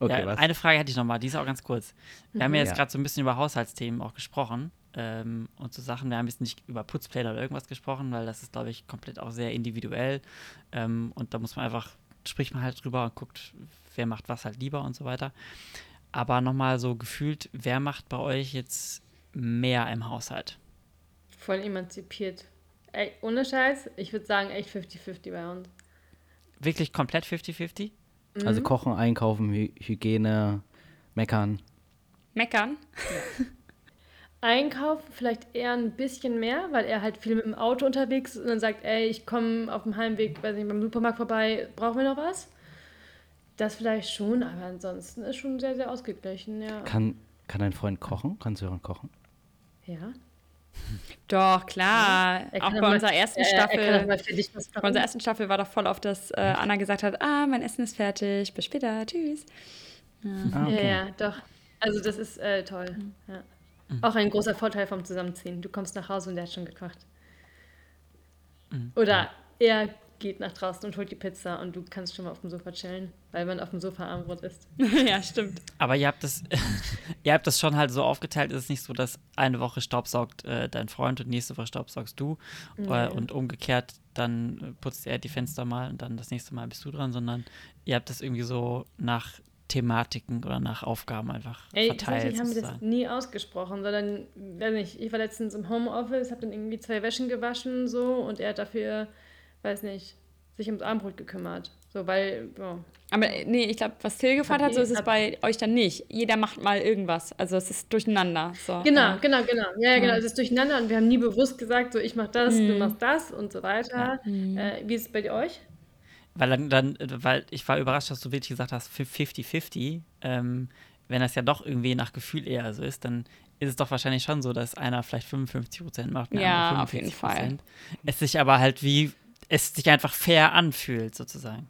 Okay, ja, was? Eine Frage hatte ich noch mal, die ist auch ganz kurz. Wir mhm. haben ja jetzt ja. gerade so ein bisschen über Haushaltsthemen auch gesprochen ähm, und so Sachen. Wir haben jetzt nicht über Putzpläne oder irgendwas gesprochen, weil das ist, glaube ich, komplett auch sehr individuell. Ähm, und da muss man einfach, spricht man halt drüber und guckt, wer macht was halt lieber und so weiter. Aber nochmal so gefühlt, wer macht bei euch jetzt mehr im Haushalt? Voll emanzipiert. Ey, ohne Scheiß, ich würde sagen echt 50-50 bei uns. Wirklich komplett 50-50? Also mhm. Also kochen, einkaufen, Hy Hygiene, meckern. Meckern? Ja. Einkaufen vielleicht eher ein bisschen mehr, weil er halt viel mit dem Auto unterwegs ist und dann sagt, ey, ich komme auf dem Heimweg, weiß nicht, beim Supermarkt vorbei, brauchen wir noch was? Das vielleicht schon, aber ansonsten ist schon sehr, sehr ausgeglichen, ja. Kann, kann dein Freund kochen? Kann Sören kochen? Ja. Doch, klar. Ja, auch bei unserer ersten Staffel. bei unserer ersten Staffel war doch voll auf, dass äh, Anna gesagt hat: Ah, mein Essen ist fertig, bis später, tschüss. Ja, ah, okay. ja, ja, doch. Also, das ist äh, toll. Mhm. Ja. Mhm. Auch ein großer Vorteil vom Zusammenziehen. Du kommst nach Hause und der hat schon gekocht. Mhm. Oder er geht nach draußen und holt die Pizza und du kannst schon mal auf dem Sofa chillen, weil man auf dem Sofa Armbrot isst. ja, stimmt. Aber ihr habt das, ihr habt das schon halt so aufgeteilt, ist es nicht so, dass eine Woche staubsaugt äh, dein Freund und nächste Woche staubsaugst du nee. und umgekehrt dann putzt er die Fenster mal und dann das nächste Mal bist du dran, sondern ihr habt das irgendwie so nach Thematiken oder nach Aufgaben einfach Ey, verteilt. Tatsächlich haben wir das nie ausgesprochen, sondern, weiß nicht, ich war letztens im Homeoffice, habe dann irgendwie zwei Wäschen gewaschen so und er hat dafür weiß nicht, sich ums Armbrot gekümmert. So, weil, ja. Aber nee, ich glaube, was Till gefragt hat, so ist es bei euch dann nicht. Jeder macht mal irgendwas. Also es ist durcheinander. So. Genau, ja. genau, genau. Ja, ja, genau. Es ist durcheinander und wir haben nie bewusst gesagt, so ich mach das, mhm. du machst das und so weiter. Mhm. Äh, wie ist es bei euch? Weil dann, dann, weil ich war überrascht, dass du wirklich gesagt hast, 50-50. Ähm, wenn das ja doch irgendwie nach Gefühl eher so ist, dann ist es doch wahrscheinlich schon so, dass einer vielleicht 55 Prozent macht. Ja, auf jeden Fall. Es sich aber halt wie es sich einfach fair anfühlt, sozusagen.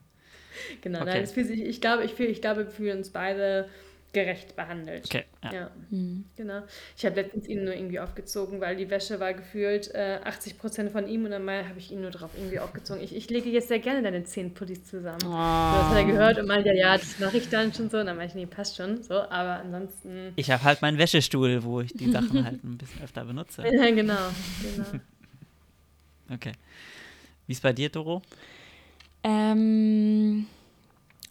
Genau, okay. nein, sich, ich glaube, ich, fühl, ich glaube, wir fühlen uns beide gerecht behandelt. Okay, ja. ja. Mhm. Genau. Ich habe letztens ihn nur irgendwie aufgezogen, weil die Wäsche war gefühlt äh, 80 Prozent von ihm und dann habe ich ihn nur drauf irgendwie aufgezogen. Ich, ich lege jetzt sehr gerne deine zehn Pullis zusammen. Oh. So, das hat er gehört und meinte, ja, ja, das mache ich dann schon so. Und dann meinte ich, nee, passt schon. So, aber ansonsten. Ich habe halt meinen Wäschestuhl, wo ich die Sachen halt ein bisschen öfter benutze. Ja, genau. genau. okay. Wie ist bei dir, Doro? Ähm,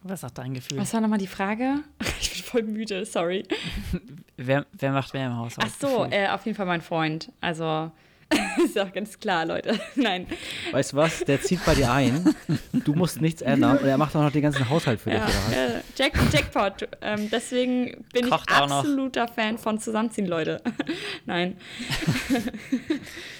was sagt dein Gefühl? Was war nochmal die Frage? Ich bin voll müde, sorry. wer, wer macht mehr im Haushalt? Ach so, äh, auf jeden Fall mein Freund. Also ist auch ganz klar, Leute. Nein. Weißt du was? Der zieht bei dir ein. Du musst nichts ändern und er macht auch noch den ganzen Haushalt für ja, dich. Äh, Jack, Jackpot. Ähm, deswegen bin Kocht ich absoluter Fan von Zusammenziehen, Leute. Nein.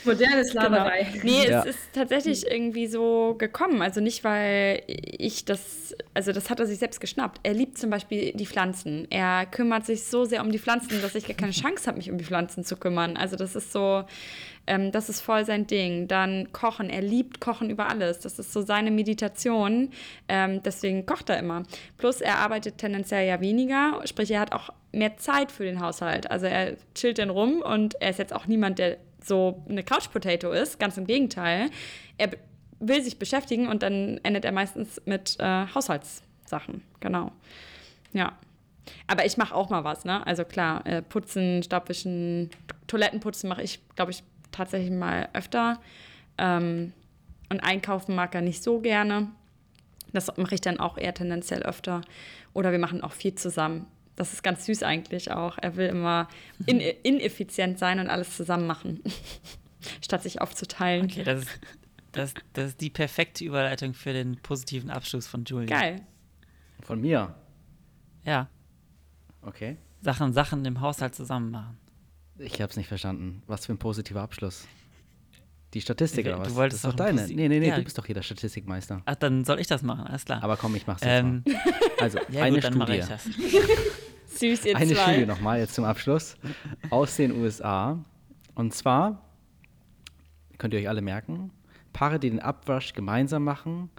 Moderne Sklaverei. Genau. Nee, ja. es ist tatsächlich irgendwie so gekommen. Also nicht, weil ich das, also das hat er sich selbst geschnappt. Er liebt zum Beispiel die Pflanzen. Er kümmert sich so sehr um die Pflanzen, dass ich gar keine Chance habe, mich um die Pflanzen zu kümmern. Also das ist so, ähm, das ist voll sein Ding. Dann Kochen. Er liebt Kochen über alles. Das ist so seine Meditation. Ähm, deswegen kocht er immer. Plus er arbeitet tendenziell ja weniger. Sprich, er hat auch mehr Zeit für den Haushalt. Also er chillt dann rum und er ist jetzt auch niemand, der so eine Couch Potato ist. Ganz im Gegenteil. Er will sich beschäftigen und dann endet er meistens mit äh, Haushaltssachen. Genau. Ja. Aber ich mache auch mal was, ne? Also klar, äh, putzen, Staubwischen, Toilettenputzen mache ich, glaube ich, tatsächlich mal öfter. Ähm, und einkaufen mag er nicht so gerne. Das mache ich dann auch eher tendenziell öfter. Oder wir machen auch viel zusammen. Das ist ganz süß eigentlich auch. Er will immer in ineffizient sein und alles zusammen machen. statt sich aufzuteilen. Okay, das ist, das, das ist die perfekte Überleitung für den positiven Abschluss von Julian. Geil. Von mir? Ja. Okay. Sachen, Sachen im Haushalt zusammen machen. Ich habe es nicht verstanden. Was für ein positiver Abschluss. Die Statistik oder was? Du wolltest das ist doch deine. Nee, nee, nee, ja. du bist doch hier der Statistikmeister. Ach, dann soll ich das machen, alles klar. Aber komm, ich mach's jetzt ähm, mal. Also, ja, eine gut, dann Studie. Ich das. Süß, ihr Eine zwei. Studie nochmal jetzt zum Abschluss aus den USA. Und zwar, könnt ihr euch alle merken, Paare, die den Abwasch gemeinsam machen,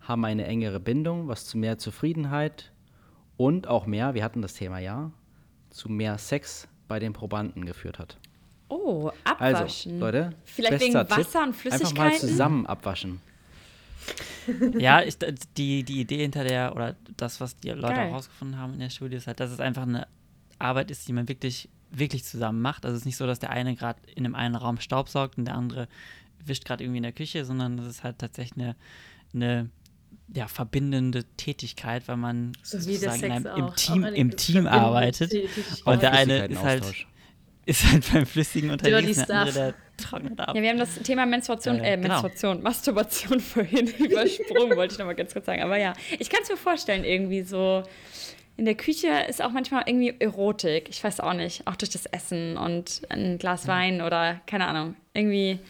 haben eine engere Bindung, was zu mehr Zufriedenheit und auch mehr, wir hatten das Thema ja, zu mehr Sex bei den Probanden geführt hat. Oh, abwaschen. Also, Leute, Vielleicht wegen Wasser Tipp, und Flüssigkeiten? Einfach mal zusammen abwaschen. Ja, ich, die, die Idee hinter der, oder das, was die Leute Geil. auch herausgefunden haben in der Studie, ist halt, dass es einfach eine Arbeit ist, die man wirklich, wirklich zusammen macht. Also es ist nicht so, dass der eine gerade in einem einen Raum Staub saugt und der andere wischt gerade irgendwie in der Küche, sondern das ist halt tatsächlich eine, eine ja, verbindende Tätigkeit, weil man So sozusagen in einem, im. Team, im Team arbeitet. Tätigkeit. Und der eine ist halt, ist halt beim Flüssigen unterwegs, der andere, der trocknet ab. Ja, wir haben das Thema Menstruation, Äh, äh, genau. Menstruation, Masturbation vorhin übersprungen, wollte ich nochmal ganz kurz sagen. Aber ja, ich kann es mir vorstellen, irgendwie so. In der Küche ist auch manchmal irgendwie Erotik. Ich weiß auch nicht. Auch durch das Essen und ein Glas Wein oder keine Ahnung. Irgendwie,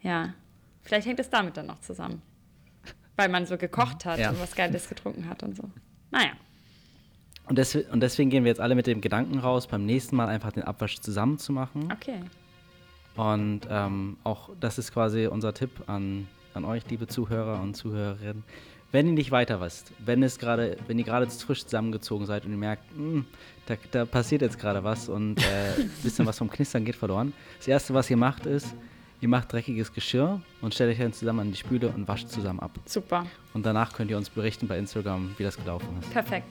ja. Vielleicht hängt es damit dann noch zusammen. Weil man so gekocht hat Ja. und was Geiles getrunken hat und so. Naja. Und, des, und deswegen gehen wir jetzt alle mit dem Gedanken raus, beim nächsten Mal einfach den Abwasch zusammen zu machen. Okay. Und ähm, auch das ist quasi unser Tipp an, an euch, liebe Zuhörer und Zuhörerinnen. Wenn ihr nicht weiter wisst, wenn es gerade, wenn ihr gerade frisch zusammengezogen seid und ihr merkt, "Hm, da, da passiert jetzt gerade was und äh, ein bisschen was vom Knistern geht verloren. Das erste, was ihr macht, ist, ihr macht dreckiges Geschirr und stellt euch dann zusammen an die Spüle und wascht zusammen ab. Super. Und danach könnt ihr uns berichten bei Instagram, wie das gelaufen ist. Perfekt.